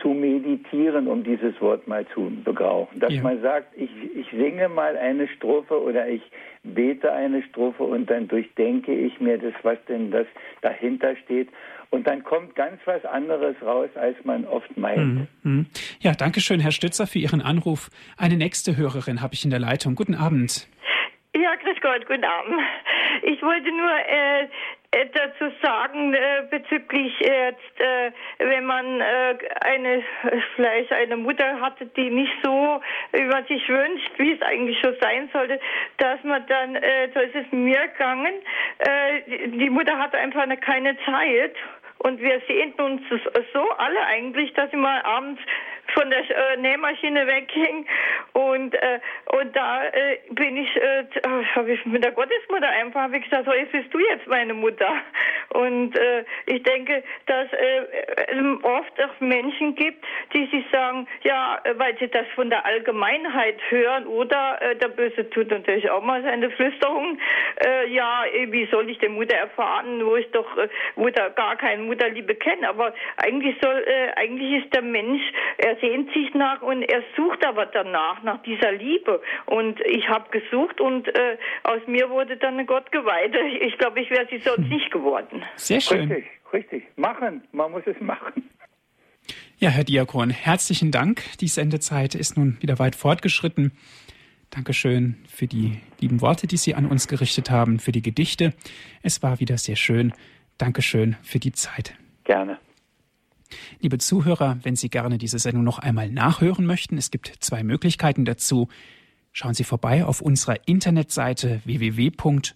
zu meditieren, um dieses Wort mal zu begrauchen. Dass ja. man sagt, ich, ich singe mal eine Strophe oder ich bete eine Strophe und dann durchdenke ich mir das, was denn das dahinter steht. Und dann kommt ganz was anderes raus, als man oft meint. Mhm. mhm. Ja, danke schön, Herr Stützer, für Ihren Anruf. Eine nächste Hörerin habe ich in der Leitung. Guten Abend. Ja, grüß Gott, guten Abend. Ich wollte nur äh, äh, dazu sagen äh, bezüglich äh, jetzt, äh, wenn man äh, eine vielleicht eine Mutter hatte, die nicht so, wie man sich wünscht, wie es eigentlich schon sein sollte, dass man dann, äh, so ist es mir gegangen, äh, die Mutter hatte einfach eine, keine Zeit. Und wir sehen uns so alle eigentlich, dass ich mal abends von der äh, Nähmaschine wegging. Und äh, und da äh, bin ich äh, habe ich mit der Gottesmutter einfach habe ich gesagt so jetzt bist du jetzt meine Mutter. Und äh, ich denke dass äh, äh, oft auch Menschen gibt die sich sagen ja weil sie das von der Allgemeinheit hören oder äh, der Böse tut natürlich auch mal seine Flüsterung. Äh, ja wie soll ich denn Mutter erfahren wo ich doch äh, Mutter gar keine Mutterliebe kenne? Aber eigentlich soll äh, eigentlich ist der Mensch er sehnt sich nach und er sucht aber danach, nach dieser Liebe. Und ich habe gesucht und äh, aus mir wurde dann eine Gottgeweihte. Ich glaube, ich wäre sie sonst hm. nicht geworden. Sehr schön. Richtig, richtig. Machen, man muss es machen. Ja, Herr Diakon, herzlichen Dank. Die Sendezeit ist nun wieder weit fortgeschritten. Dankeschön für die lieben Worte, die Sie an uns gerichtet haben, für die Gedichte. Es war wieder sehr schön. Dankeschön für die Zeit. Gerne. Liebe Zuhörer, wenn Sie gerne diese Sendung noch einmal nachhören möchten, es gibt zwei Möglichkeiten dazu. Schauen Sie vorbei auf unserer Internetseite www.horeb.org.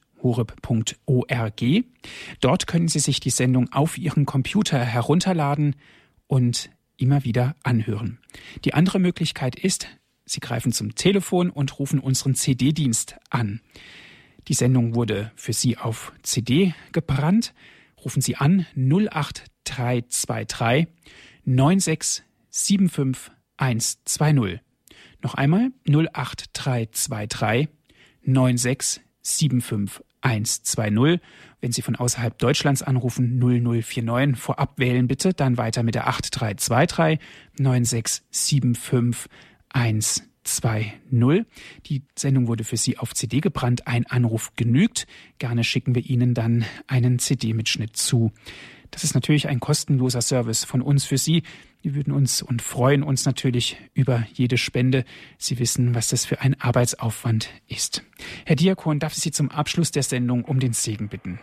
Dort können Sie sich die Sendung auf Ihren Computer herunterladen und immer wieder anhören. Die andere Möglichkeit ist, Sie greifen zum Telefon und rufen unseren CD-Dienst an. Die Sendung wurde für Sie auf CD gebrannt. Rufen Sie an 08 323 9675 120. Noch einmal 08323 9675 120. Wenn Sie von außerhalb Deutschlands anrufen, 0049. Vorab wählen bitte, dann weiter mit der 8323 9675 120. Die Sendung wurde für Sie auf CD gebrannt. Ein Anruf genügt. Gerne schicken wir Ihnen dann einen CD-Mitschnitt zu. Das ist natürlich ein kostenloser Service von uns für Sie. Wir würden uns und freuen uns natürlich über jede Spende. Sie wissen, was das für ein Arbeitsaufwand ist. Herr Diakon, darf ich Sie zum Abschluss der Sendung um den Segen bitten?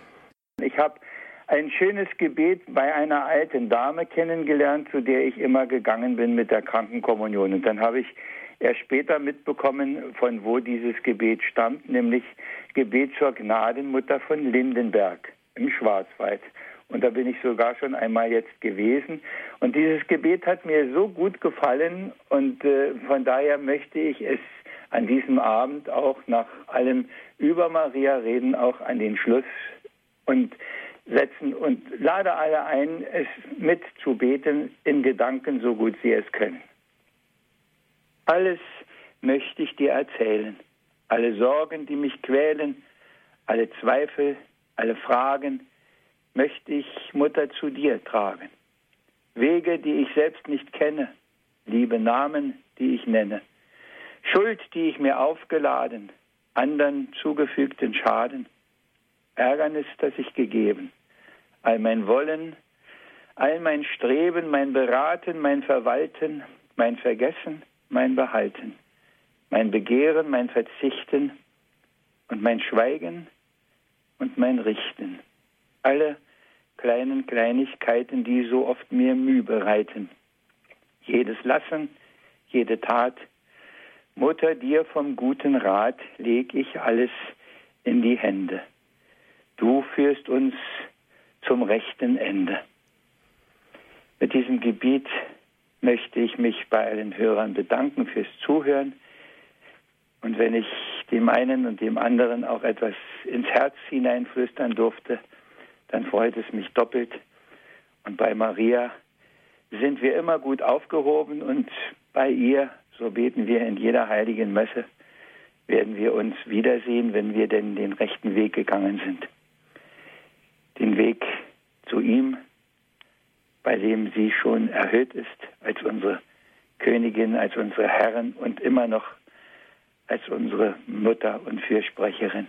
Ich habe ein schönes Gebet bei einer alten Dame kennengelernt, zu der ich immer gegangen bin mit der Krankenkommunion. Und dann habe ich erst später mitbekommen, von wo dieses Gebet stammt, nämlich Gebet zur Gnadenmutter von Lindenberg im Schwarzwald. Und da bin ich sogar schon einmal jetzt gewesen. Und dieses Gebet hat mir so gut gefallen und äh, von daher möchte ich es an diesem Abend auch nach allem über Maria reden, auch an den Schluss und setzen und lade alle ein, es mitzubeten in Gedanken, so gut sie es können. Alles möchte ich dir erzählen, alle Sorgen, die mich quälen, alle Zweifel, alle Fragen, möchte ich, Mutter, zu dir tragen. Wege, die ich selbst nicht kenne, liebe Namen, die ich nenne. Schuld, die ich mir aufgeladen, anderen zugefügten Schaden. Ärgernis, das ich gegeben. All mein Wollen, all mein Streben, mein Beraten, mein Verwalten, mein Vergessen, mein Behalten, mein Begehren, mein Verzichten und mein Schweigen und mein Richten alle kleinen Kleinigkeiten, die so oft mir Mühe bereiten. Jedes Lassen, jede Tat. Mutter, dir vom guten Rat leg ich alles in die Hände. Du führst uns zum rechten Ende. Mit diesem Gebiet möchte ich mich bei allen Hörern bedanken fürs Zuhören. Und wenn ich dem einen und dem anderen auch etwas ins Herz hineinflüstern durfte, dann freut es mich doppelt. Und bei Maria sind wir immer gut aufgehoben und bei ihr, so beten wir in jeder heiligen Messe, werden wir uns wiedersehen, wenn wir denn den rechten Weg gegangen sind. Den Weg zu ihm, bei dem sie schon erhöht ist als unsere Königin, als unsere Herrin und immer noch als unsere Mutter und Fürsprecherin.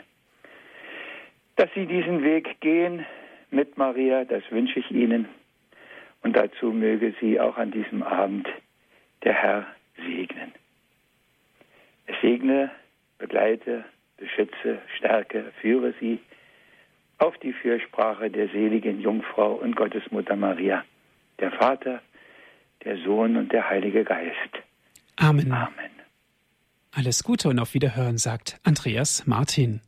Dass sie diesen Weg gehen, mit Maria, das wünsche ich Ihnen. Und dazu möge Sie auch an diesem Abend der Herr segnen. Es segne, begleite, beschütze, stärke, führe Sie auf die Fürsprache der seligen Jungfrau und Gottesmutter Maria, der Vater, der Sohn und der Heilige Geist. Amen. Amen. Alles Gute und auf Wiederhören, sagt Andreas Martin.